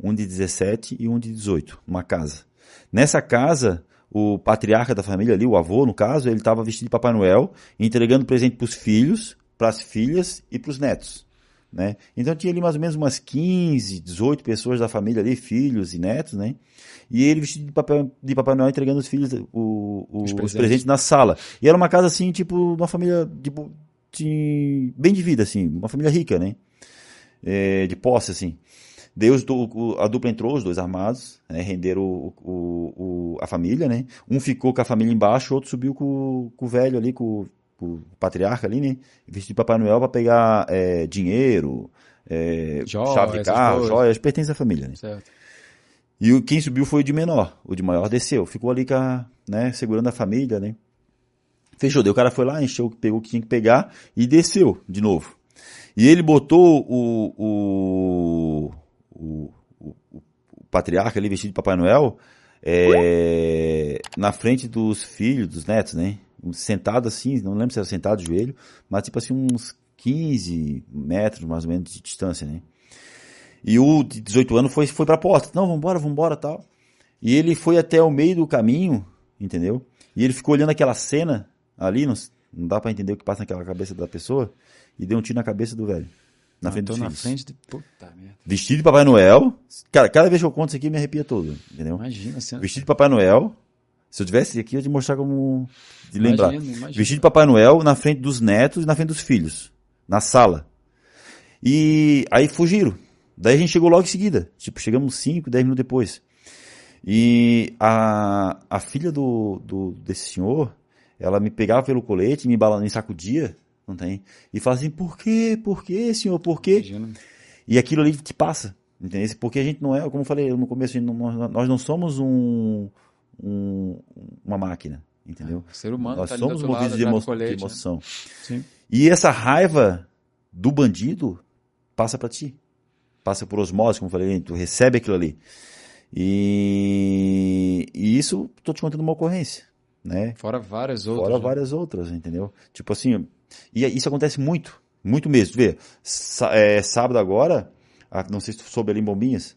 Um de 17 e um de 18, numa casa. Nessa casa, o patriarca da família ali, o avô no caso, ele estava vestido de Papai Noel, entregando presente para os filhos, para as filhas e para os netos. Né? Então tinha ali mais ou menos umas 15, 18 pessoas da família ali, filhos e netos, né? E ele vestido de Papai, de Papai Noel entregando os filhos, o, o, os, presentes. os, presentes. na sala. E era uma casa assim, tipo, uma família, tipo, de, bem de vida, assim, uma família rica, né? É, de posse, assim. Deus, a dupla entrou, os dois armados, né, renderam o, o, o, a família, né? Um ficou com a família embaixo, o outro subiu com, com o velho ali, com, com o patriarca ali, né? Vestido de Papai Noel para pegar é, dinheiro, é, chave de carro, joias, pertence à família, né? Certo. E o, quem subiu foi o de menor, o de maior desceu, ficou ali com a, né, segurando a família, né? Fechou, daí o cara foi lá, encheu, pegou o que tinha que pegar e desceu de novo. E ele botou o, o, o, o, o patriarca ali vestido de Papai Noel é, na frente dos filhos, dos netos, né? Sentado assim, não lembro se era sentado de joelho, mas tipo assim uns 15 metros mais ou menos de distância, né? E o de 18 anos foi, foi pra porta. Não, vambora, vambora tal. E ele foi até o meio do caminho, entendeu? E ele ficou olhando aquela cena ali, não, não dá para entender o que passa naquela cabeça da pessoa, e deu um tiro na cabeça do velho. Na não, frente dos na filhos. frente de... Puta merda. Vestido de Papai Noel. Cara, cada vez que eu conto isso aqui, me arrepia todo, entendeu? Imagina. Cena... Vestido de Papai Noel. Se eu tivesse aqui, eu ia te mostrar como... De lembrar. Imagina, imagina. Vestido de Papai Noel na frente dos netos e na frente dos filhos. Na sala. E aí fugiram. Daí a gente chegou logo em seguida. Tipo, chegamos 5, 10 minutos depois. E a, a filha do, do, desse senhor, ela me pegava pelo colete, me, me sacudia não tem. E fala assim, por quê? Por quê, senhor? Por quê? Imagina. E aquilo ali te passa, entendeu? Porque a gente não é, como eu falei no começo, nós não somos um, um uma máquina, entendeu? É, ser humano nós tá somos movidos de, emo colete, de, né? emoção. Né? E essa raiva do bandido passa para ti. Passa por osmose, como eu falei, tu recebe aquilo ali. E, e isso, tô te contando uma ocorrência, né? Fora várias outras. Fora né? várias outras, entendeu? Tipo assim, e isso acontece muito, muito mesmo. Vê, é, sábado agora, não sei se tu soube ali em Bombinhas,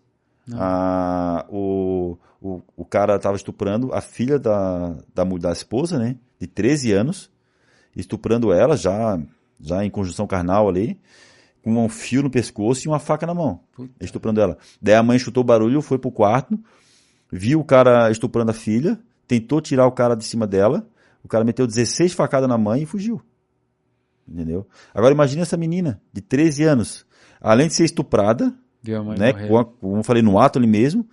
a, o, o, o cara estava estuprando a filha da, da, da esposa, né? De 13 anos, estuprando ela, já, já em conjunção carnal ali, com um fio no pescoço e uma faca na mão, Puta. estuprando ela. Daí a mãe chutou o barulho, foi pro quarto, viu o cara estuprando a filha, tentou tirar o cara de cima dela, o cara meteu 16 facadas na mãe e fugiu. Entendeu? Agora imagine essa menina de 13 anos, além de ser estuprada, né, com, como eu falei, no ato ali mesmo,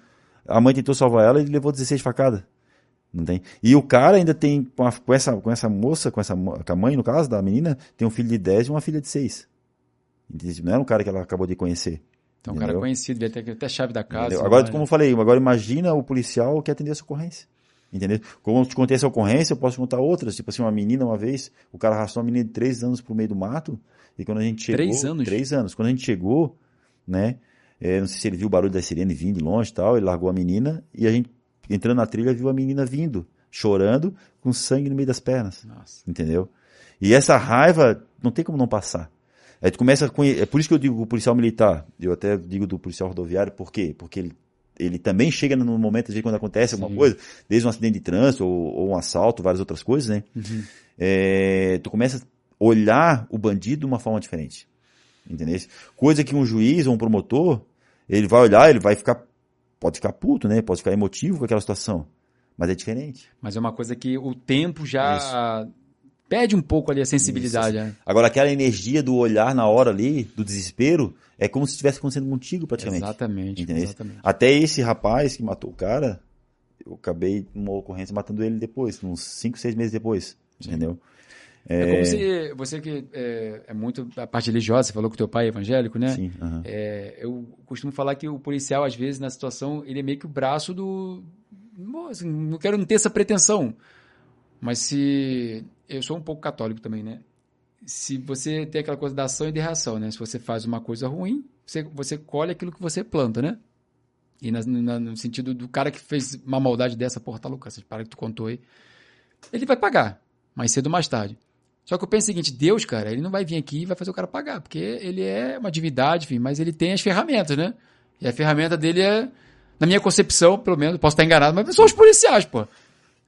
a mãe tentou salvar ela e levou 16 facadas. Não tem. E o cara ainda tem, com, a, com, essa, com essa moça, com essa com a mãe, no caso, da menina, tem um filho de 10 e uma filha de 6. Não era um cara que ela acabou de conhecer. Então, um cara conhecido, devia ter até chave da casa. Agora, como eu falei, agora imagina o policial que atender essa ocorrência. Entendeu? Como eu te contei essa ocorrência, eu posso contar outras. Tipo assim, uma menina uma vez, o cara arrastou uma menina de três anos pro meio do mato. E quando a gente chegou. Três anos? Três anos. Quando a gente chegou, né? É, não sei se ele viu o barulho da sirene vindo de longe e tal. Ele largou a menina e a gente, entrando na trilha, viu a menina vindo, chorando, com sangue no meio das pernas. Nossa. Entendeu? E essa raiva não tem como não passar. Aí tu começa a É por isso que eu digo o policial militar. Eu até digo do policial rodoviário, por quê? Porque ele ele também chega no momento, vezes, quando acontece Sim. alguma coisa, desde um acidente de trânsito ou, ou um assalto, várias outras coisas, né? Uhum. É, tu começa a olhar o bandido de uma forma diferente. Entendeu? Coisa que um juiz ou um promotor, ele vai olhar, ele vai ficar, pode ficar puto, né? Pode ficar emotivo com aquela situação. Mas é diferente. Mas é uma coisa que o tempo já Isso. Perde um pouco ali a sensibilidade. Né? Agora, aquela energia do olhar na hora ali, do desespero, é como se estivesse acontecendo contigo praticamente. Exatamente, exatamente. Até esse rapaz que matou o cara, eu acabei numa ocorrência matando ele depois, uns 5, 6 meses depois, Sim. entendeu? É, é como se você que é, é, muito a parte religiosa, você falou que teu pai é evangélico, né? Sim. Uhum. É, eu costumo falar que o policial, às vezes, na situação, ele é meio que o braço do. Assim, não quero não ter essa pretensão, mas se. Eu sou um pouco católico também, né? se você tem aquela coisa da ação e de reação, né? Se você faz uma coisa ruim, você, você colhe aquilo que você planta, né? E na, na, no sentido do cara que fez uma maldade dessa, porra, tá louco, essa parada que tu contou aí. Ele vai pagar, mais cedo ou mais tarde. Só que eu penso o seguinte, Deus, cara, ele não vai vir aqui e vai fazer o cara pagar, porque ele é uma divindade, enfim, mas ele tem as ferramentas, né? E a ferramenta dele é, na minha concepção, pelo menos, posso estar enganado, mas são os policiais, pô.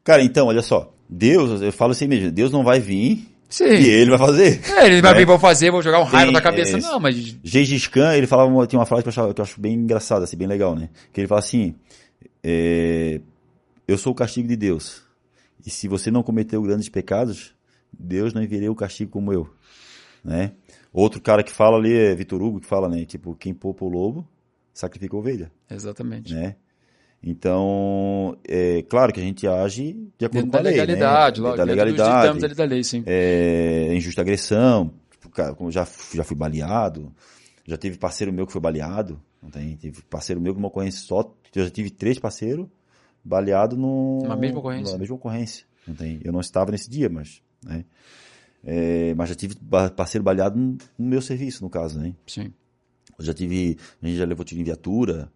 Cara, então, olha só. Deus, eu falo assim mesmo, Deus não vai vir Sim. e ele vai fazer. É, ele vai né? vir, vou fazer, vou jogar um raio na cabeça. é, não, mas Gengis Khan, ele falava, tem uma frase que eu, acho, que eu acho bem engraçada, assim, bem legal, né? Que ele fala assim, é, eu sou o castigo de Deus. E se você não cometeu grandes pecados, Deus não enviaria o castigo como eu, né? Outro cara que fala ali é Vitor Hugo, que fala, né? Tipo, quem poupa o lobo, sacrifica a ovelha, Exatamente. né? Então, é claro que a gente age de acordo Dentro com a lei, legalidade, né? logo. da dos legalidade ali da lei, sim. é, injusta agressão, tipo, cara, como já, já fui baleado, já teve parceiro meu que foi baleado, não tem? Teve parceiro meu que uma ocorrência só, eu já tive três parceiros baleados no, Numa mesma ocorrência. Na mesma ocorrência, não tem? Eu não estava nesse dia, mas, né? É, mas já tive parceiro baleado no, no meu serviço, no caso, né? Sim. Eu já tive, a gente já levou tiro em viatura,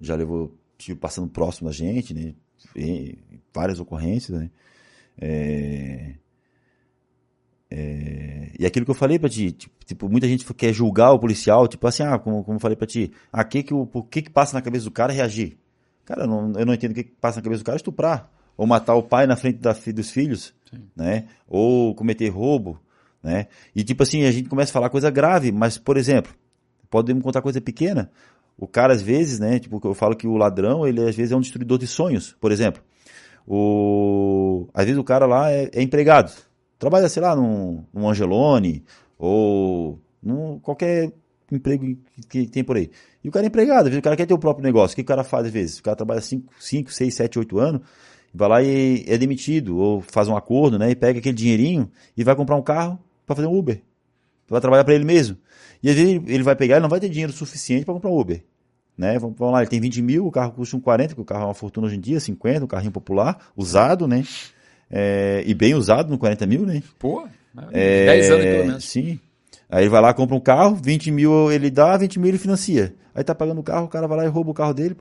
já levou tiro passando próximo da gente, né? E várias ocorrências, né? É, é, e aquilo que eu falei pra ti, tipo, tipo, muita gente quer julgar o policial, tipo assim, ah, como, como eu falei pra ti, ah, que que o, o que que passa na cabeça do cara reagir? Cara, eu não, eu não entendo o que, que passa na cabeça do cara estuprar, ou matar o pai na frente da, dos filhos, Sim. né? Ou cometer roubo, né? E tipo assim, a gente começa a falar coisa grave, mas, por exemplo, podemos contar coisa pequena. O cara, às vezes, né? Tipo, eu falo que o ladrão, ele às vezes é um destruidor de sonhos. Por exemplo, o... às vezes o cara lá é, é empregado. Trabalha, sei lá, num, num Angelone ou num qualquer emprego que, que tem por aí. E o cara é empregado, às vezes o cara quer ter o próprio negócio. O que o cara faz às vezes? O cara trabalha 5, 6, 7, 8 anos, vai lá e é demitido, ou faz um acordo, né? E pega aquele dinheirinho e vai comprar um carro para fazer um Uber. Vai trabalhar para ele mesmo. E às vezes ele- ele vai pegar e não vai ter dinheiro suficiente para comprar um Uber. Né? Vamos, vamos lá, ele tem 20 mil, o carro custa um 40, porque o carro é uma fortuna hoje em dia, 50, um carrinho popular, usado, né? É, e bem usado no 40 mil, né? Pô, É, 10 anos pelo menos. Sim. Aí ele vai lá, compra um carro, 20 mil ele dá, 20 mil ele financia. Aí tá pagando o carro, o cara vai lá e rouba o carro dele.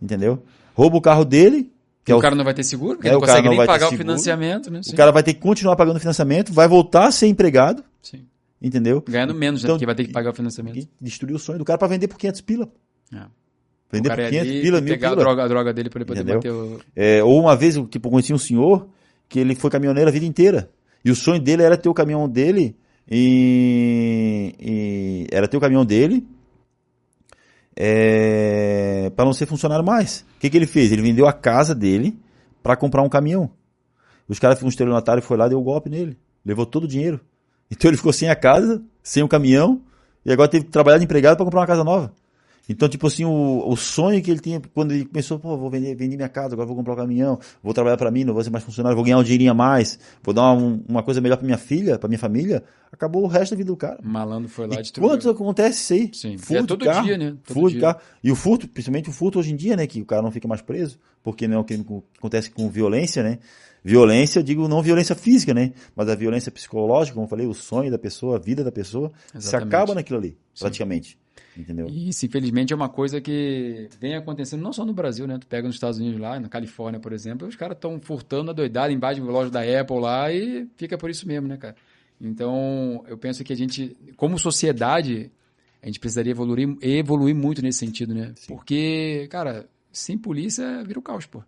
Entendeu? Rouba o carro dele, que é o o, cara não vai ter seguro, porque É, ele o não consegue não nem pagar o financiamento, né? O cara vai ter que continuar pagando o financiamento, vai voltar a ser empregado, Sim. Entendeu? Ganhando menos, né? Então, Porque vai ter que pagar o financiamento. Destruir o sonho do cara pra vender por 500 pila. É. Vender por é 500 ali, pila, mil pegar pila. A, droga, a droga dele pra ele poder Entendeu? bater o... É, ou uma vez, eu, tipo, conheci um senhor que ele foi caminhoneiro a vida inteira. E o sonho dele era ter o caminhão dele e, e- era ter o caminhão dele é, para não ser funcionário mais. O que, que ele fez? Ele vendeu a casa dele para comprar um caminhão. Os caras, um estelionatário foi lá e deu um golpe nele. Levou todo o dinheiro. Então ele ficou sem a casa, sem o caminhão, e agora teve que trabalhar de empregado para comprar uma casa nova. Então, tipo assim, o, o sonho que ele tinha, quando ele pensou, pô, vou vender, vender minha casa, agora vou comprar um caminhão, vou trabalhar para mim, não vou ser mais funcionário, vou ganhar um dinheirinho a mais, vou dar uma, uma coisa melhor para minha filha, para minha família, acabou o resto da vida do cara. O malandro foi lá e E destruiu. quanto acontece isso aí? Sim. Furto É todo carro, dia, né? Todo furto dia. carro. E o furto, principalmente o furto hoje em dia, né? Que o cara não fica mais preso, porque não é um crime que acontece com violência, né? Violência, eu digo não violência física, né? Mas a violência psicológica, como eu falei, o sonho da pessoa, a vida da pessoa, se Exatamente. acaba naquilo ali, praticamente. Entendeu? E isso, infelizmente, é uma coisa que vem acontecendo não só no Brasil, né? Tu pega nos Estados Unidos lá, na Califórnia, por exemplo, os caras estão furtando a doidada embaixo de loja da Apple lá e fica por isso mesmo, né, cara? Então, eu penso que a gente, como sociedade, a gente precisaria evoluir, evoluir muito nesse sentido, né? Porque, cara, sem polícia vira o caos, pô.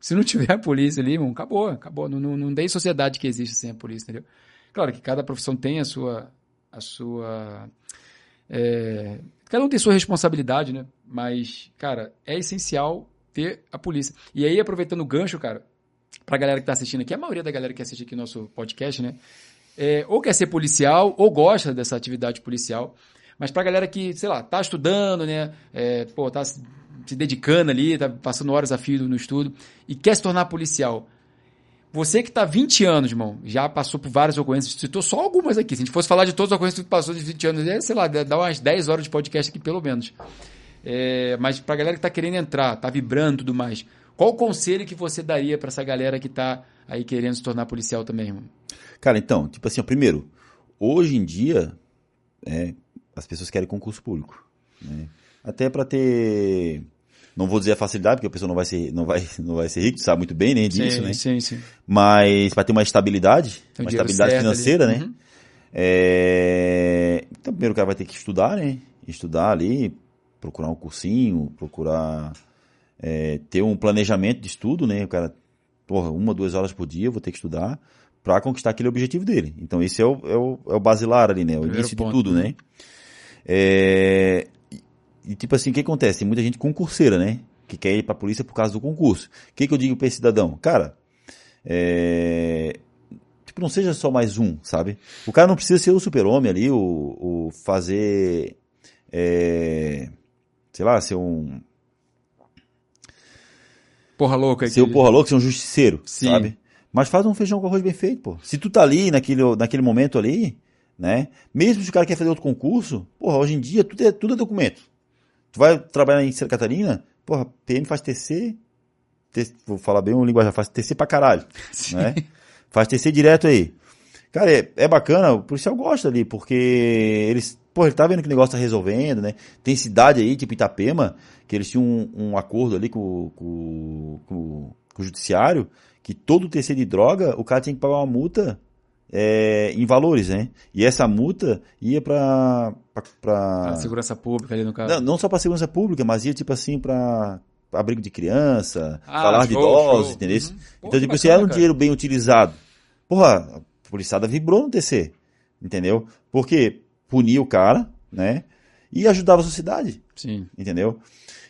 Se não tiver a polícia ali, irmão, acabou, acabou. Não, não, não tem sociedade que existe sem a polícia, entendeu? Claro que cada profissão tem a sua, a sua é, cada um tem sua responsabilidade, né? Mas, cara, é essencial ter a polícia. E aí, aproveitando o gancho, cara, pra galera que tá assistindo aqui, a maioria da galera que assiste aqui nosso podcast, né? É, ou quer ser policial, ou gosta dessa atividade policial. Mas pra galera que, sei lá, tá estudando, né? É, pô, tá se dedicando ali, tá passando horas a fio no estudo, e quer se tornar policial. Você que tá 20 anos, irmão, já passou por várias ocorrências, citou só algumas aqui. Se a gente fosse falar de todas as ocorrências que passou de 20 anos, é, sei lá, dá umas 10 horas de podcast aqui, pelo menos. É, mas pra galera que tá querendo entrar, tá vibrando e tudo mais, qual o conselho que você daria pra essa galera que tá aí querendo se tornar policial também, irmão? Cara, então, tipo assim, ó, primeiro, hoje em dia, é, as pessoas querem concurso público. né? Até para ter Não vou dizer a facilidade, porque a pessoa não vai ser, não vai, não vai ser rico, sabe muito bem nem disso, sim, né? sim, sim. Mas vai ter uma estabilidade, um uma estabilidade financeira, ali. né? Uhum. É, Então, primeiro o cara vai ter que estudar, né? Estudar ali, procurar um cursinho, procurar é, ter um planejamento de estudo, né? O cara, porra, uma, duas horas por dia eu vou ter que estudar para conquistar aquele objetivo dele. Então, esse é o, é o, é o basilar ali, né? O Primeiro início ponto, de tudo, né? É, E, tipo assim, o que acontece? Tem muita gente concurseira, né? Que quer ir pra polícia por causa do concurso. O que, que eu digo pra esse cidadão? Cara, é, tipo, não seja só mais um, sabe? O cara não precisa ser o super-homem ali, o, o fazer, é, sei lá, ser um, Porra louca. ser o porra louco, ser um justiceiro, Sim. sabe? Mas faz um feijão com arroz bem feito, pô. Se tu tá ali naquele, naquele momento ali, né? Mesmo se o cara quer fazer outro concurso, porra, hoje em dia tudo é, tudo é documento. Tu vai trabalhar em Santa Catarina, porra, PM faz TC, T- vou falar bem o linguagem, faz TC pra caralho, Sim. né? Faz TC direto aí. Cara, é, é bacana, o policial gosta ali, porque eles, pô, ele tá vendo que o negócio tá resolvendo, né? Tem cidade aí, tipo Itapema, que eles tinham um, um acordo ali com, com, com, com o judiciário, que todo TC de droga, o cara tinha que pagar uma multa é, em valores, né? E essa multa ia pra... pra, pra- A segurança pública ali no caso. não, não só pra segurança pública, mas ia tipo assim pra abrigo de criança, Ah, falar de show, idosos, show. entendeu? Uhum. Pô, então, tipo assim, era um cara. dinheiro bem utilizado. Porra, a policiada vibrou no TC, entendeu? Porque punia o cara, né? E ajudava a sociedade, Sim. entendeu?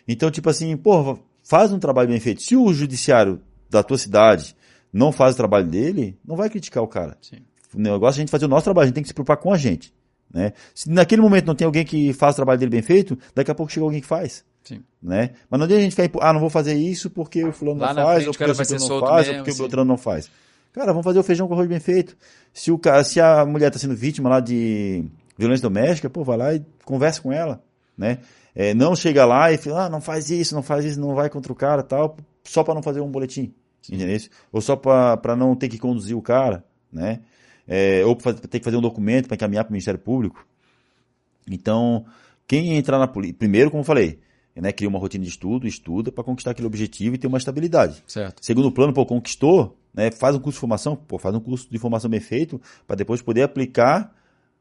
Então, tipo assim, porra, faz um trabalho bem feito. Se o judiciário da tua cidade não faz o trabalho dele, não vai criticar o cara. Sim. O negócio é a gente fazer o nosso trabalho, a gente tem que se preocupar com a gente. Né? Se naquele momento não tem alguém que faz o trabalho dele bem feito, daqui a pouco chega alguém que faz. Sim. Né? Mas não adianta a gente ficar, ah, não vou fazer isso porque o fulano Lá não faz, frente ou o porque o ciclano não faz, mesmo, ou porque assim. o Beltrano não faz. Cara, vamos fazer o feijão com arroz bem feito. Se, o se a mulher está sendo vítima lá de violência doméstica, pô, vai lá e conversa com ela. Né? É, não chega lá e fala, ah, não faz isso, não faz isso, não vai contra o cara tal, só para não fazer um boletim. Entendeu? Ou só para não ter que conduzir o cara, né? É, ou ter que fazer um documento para encaminhar para o Ministério Público. Então, quem entrar na polícia, primeiro, como eu falei, né, cria uma rotina de estudo, estuda para conquistar aquele objetivo e ter uma estabilidade. Certo. Segundo plano, pô, conquistou, né, faz um curso de formação, pô, faz um curso de formação bem feito para depois poder aplicar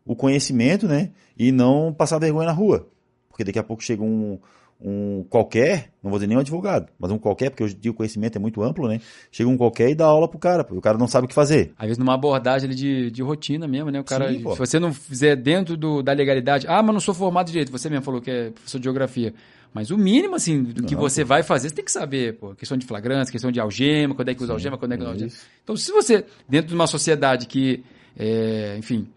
o conhecimento, né, e não passar vergonha na rua. Porque daqui a pouco chega um, um qualquer, não vou dizer nem um advogado, mas um qualquer, porque hoje em dia o conhecimento é muito amplo, né? Chega um qualquer e dá aula pro cara, porque o cara não sabe o que fazer. Às vezes numa abordagem ali de, de rotina mesmo, né? O cara, Sim, pô. se você não fizer dentro do, da legalidade, ah, mas não sou formado de direito, você mesmo falou que é professor de geografia. Mas o mínimo, assim, do que Não, você vai fazer, você tem que saber, pô. Questão de flagrância, questão de algema, quando é que usa algema, quando é que não é algema. Então, se você, dentro de uma sociedade que, é, enfim,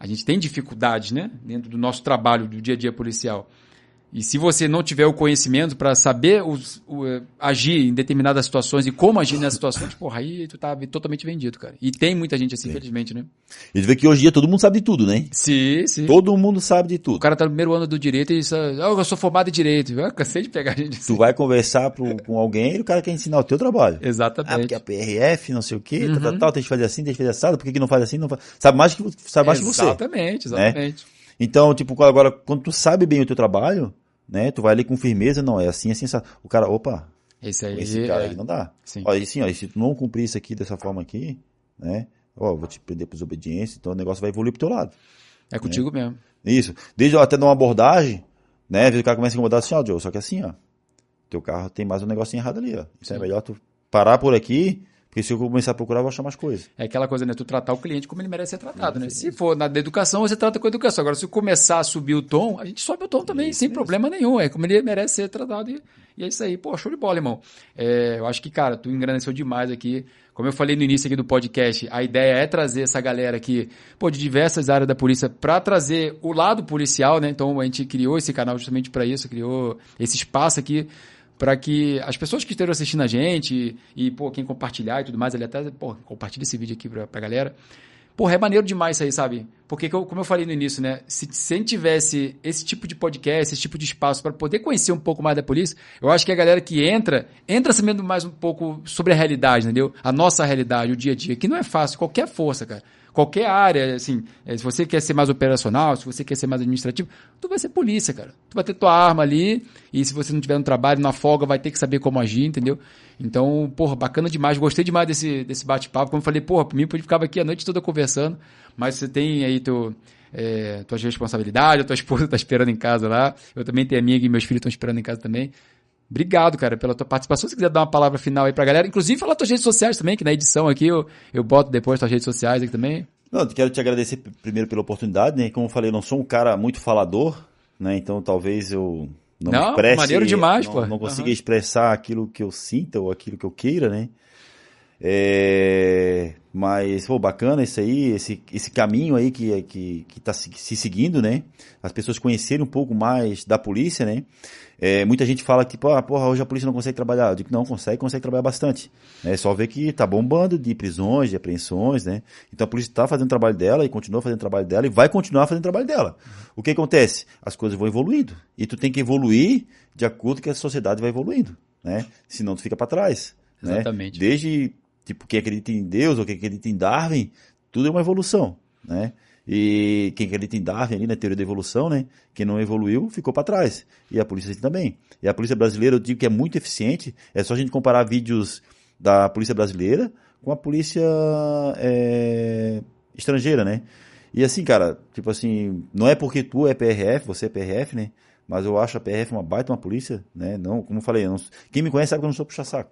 a gente tem dificuldades, né? Dentro do nosso trabalho, do dia a dia policial. E se você não tiver o conhecimento para saber os- o, agir em determinadas situações e como agir nessas situações, porra, aí tu tá totalmente vendido, cara. E tem muita gente assim, infelizmente, né? E tu vê que hoje em dia todo mundo sabe de tudo, né? Sim, sim. Todo mundo sabe de O tudo. cara tá no primeiro ano do direito e só, ah, eu sou formado em direito. Eu cansei de pegar gente assim. Tu vai conversar pro- com alguém e o cara quer ensinar o teu trabalho. Ah, Exatamente. porque a PRF, não sei o quê, Uhum. tal, tal, tal, tem que fazer assim, tem que fazer assado, por que, que não faz assim? Não faz... Sabe mais que, sabe mais que você. Exatamente, exatamente. Então, tipo, agora, quando tu sabe bem o teu trabalho, né, tu vai ali com firmeza, não, é assim, assim, assim. O cara, opa, Esse aí. esse cara é, aí não dá. Sim. Olha, assim, ó, e se tu não cumprir isso aqui dessa forma aqui, né, ó, vou te prender por desobediência, então o negócio vai evoluir pro teu lado. é contigo mesmo. Isso. Desde até dar uma abordagem, né, o cara começa a incomodar assim, ó, Joe, só que assim, ó, teu carro tem mais um negocinho errado ali, ó. Isso é Sim. melhor tu parar por aqui, porque se eu começar a procurar, eu vou achar mais coisas. É aquela coisa, né? Tu tratar o cliente como ele merece ser tratado, né? Se for na educação, você trata com educação. Agora, se começar a subir o tom, a gente sobe o tom também, sem problema nenhum. É como ele merece ser tratado e, e é isso aí. Pô, show de bola, irmão. É, eu acho que, cara, tu engrandeceu demais aqui. Como eu falei no início aqui do podcast, a ideia é trazer essa galera aqui, pô, de diversas áreas da polícia, para trazer o lado policial, né? Então a gente criou esse canal justamente para isso, criou esse espaço aqui para que as pessoas que estejam assistindo a gente e, e, pô, quem compartilhar e tudo mais, ele até, pô, compartilha esse vídeo aqui pra, pra galera. Porra, é maneiro demais isso aí, sabe? Porque, como eu falei no início, né? Se, se tivesse esse tipo de podcast, esse tipo de espaço para poder conhecer um pouco mais da polícia, eu acho que a galera que entra, entra sabendo mais um pouco sobre a realidade, entendeu? A nossa realidade, o dia a dia, que não é fácil, qualquer força, cara qualquer área, assim, é, se você quer ser mais operacional, se você quer ser mais administrativo, tu vai ser polícia, cara. Tu vai ter tua arma ali, e se você não tiver no trabalho, na folga, vai ter que saber como agir, entendeu? Então, porra, bacana demais. Gostei demais desse, desse bate-papo. Como eu falei, porra, por mim, eu ficava aqui a noite toda conversando, mas você tem aí teu, é, tuas responsabilidades, a tua esposa tá esperando em casa lá, eu também tenho amiga e meus filhos estão esperando em casa também. Obrigado, cara, pela tua participação. Se quiser dar uma palavra final aí pra galera, inclusive falar tuas redes sociais também, que na edição aqui eu, eu boto depois tuas redes sociais aqui também. Não, quero te agradecer primeiro pela oportunidade, né? Como eu falei, eu não sou um cara muito falador, né? Então talvez eu não, não expresse... maneiro demais, não, pô. Não consiga uhum. expressar aquilo que eu sinta ou aquilo que eu queira, né? É, mas, pô, bacana isso aí, esse, esse caminho aí que, que, que tá se, se seguindo, né? As pessoas conhecerem um pouco mais da polícia, né? É, muita gente fala que, tipo, ah, porra, hoje a polícia não consegue trabalhar. Eu digo, não, consegue, consegue trabalhar bastante. É só ver que tá bombando de prisões, de apreensões, né? Então a polícia está fazendo o trabalho dela e continua fazendo o trabalho dela e vai continuar fazendo o trabalho dela. O que acontece? As coisas vão evoluindo. E tu tem que evoluir de acordo com que a sociedade vai evoluindo, né? Senão tu fica para trás. Né? Exatamente. Desde tipo, quem acredita em Deus ou quem acredita em Darwin, tudo é uma evolução, né? E quem acredita em Darwin ali na teoria da evolução, né? Quem não evoluiu ficou para trás. E a polícia também. E a polícia brasileira, eu digo que é muito eficiente. É só a gente comparar vídeos da polícia brasileira com a polícia é, estrangeira, né? E assim, cara, tipo assim, não é porque tu é PRF, você é PRF, né? Mas eu acho a PRF uma baita uma polícia, né? Não, como eu falei, eu não, quem me conhece sabe que eu não sou puxa-saco.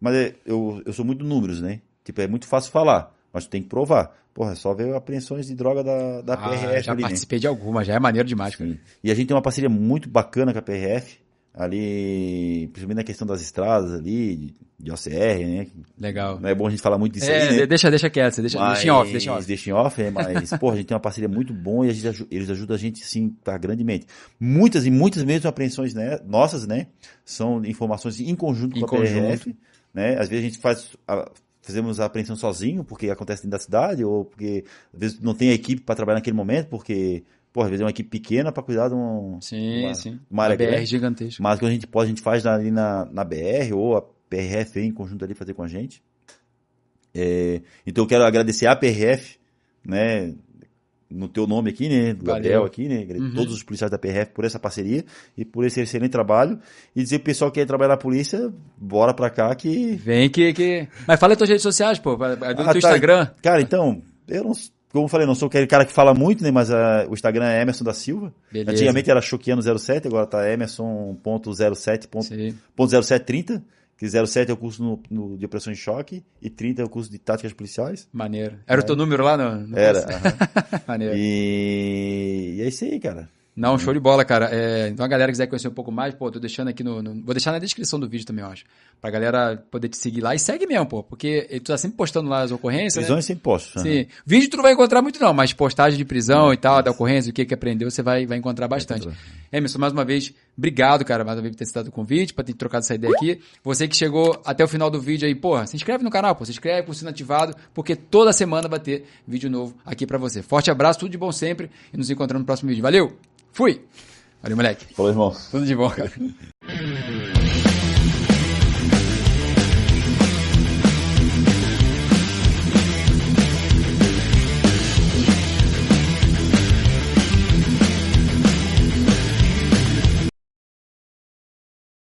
Mas é, eu, eu sou muito números, né? Tipo, é muito fácil falar, mas tu tem que provar. Porra, é só ver apreensões de droga da, da ah, PRF já ali, né? participei né? de alguma, já é maneiro demais, cara. E a gente tem uma parceria muito bacana com a PRF, ali, principalmente na questão das estradas ali, de, OCR, né? Legal. Não é bom a gente falar muito disso é, aí, né? Deixa, deixa quieto, deixa, mas, deixa em off, deixa em off. Deixa em off, é, mas, porra, a gente tem uma parceria muito boa e gente, eles ajudam a gente, sim, tá, grandemente. Muitas e muitas mesmo apreensões né, nossas, né? São informações em conjunto em com a conjunto. PRF, né? Às vezes a gente faz... A, fazemos a apreensão sozinho, porque acontece dentro da cidade, ou porque às vezes não tem a equipe para trabalhar naquele momento, porque Pô, às vezes é uma equipe pequena para cuidar de um. Sim, uma, sim. Uma área BR gigantesca. Mas quando a gente pode, a gente faz ali na, na BR ou a PRF em conjunto ali fazer com a gente. É, então eu quero agradecer a PRF, né? No teu nome aqui, né? Do Gabriel aqui, né? Uhum. Todos os policiais da PRF por essa parceria e por esse excelente trabalho. E dizer pro pessoal que quer trabalhar na polícia, bora pra cá que. Vem que. que... Mas fala as tuas redes sociais, pô. Do ah, teu tá. Instagram. Cara, então, eu não como eu falei, não sou aquele cara que fala muito, né? Mas uh, o Instagram é Emerson da Silva. Beleza. Antigamente era Choquiano07, agora tá Emerson.07.0730. Que 07 é o curso no, no, de opressão em choque e 30 é o curso de táticas policiais. Maneiro. Era é. o teu número lá no, no Era. Maneiro. E... e é isso aí, cara. Não, show de bola, cara. É, então a galera quiser conhecer um pouco mais, pô, tô deixando aqui no, no, Vou deixar na descrição do vídeo também, eu acho. Pra galera poder te seguir lá. E segue mesmo, pô, porque tu tá sempre postando lá as ocorrências. Prisões né? sempre posto. Sim. Uhum. Vídeo tu não vai encontrar muito, não, mas postagem de prisão e tal, da ocorrência, o que que aprendeu, você vai, vai encontrar bastante. Emerson, mais uma vez, obrigado, cara, mais uma vez por ter citado o convite, pra ter trocado essa ideia aqui. Você que chegou até o final do vídeo aí, porra, se inscreve no canal, pô, se inscreve com o sino ativado, porque toda semana vai ter vídeo novo aqui pra você. Forte abraço, tudo de bom sempre e nos encontramos no próximo vídeo. Valeu! Fui! Valeu, moleque. Falou, irmão. Tudo de bom, cara.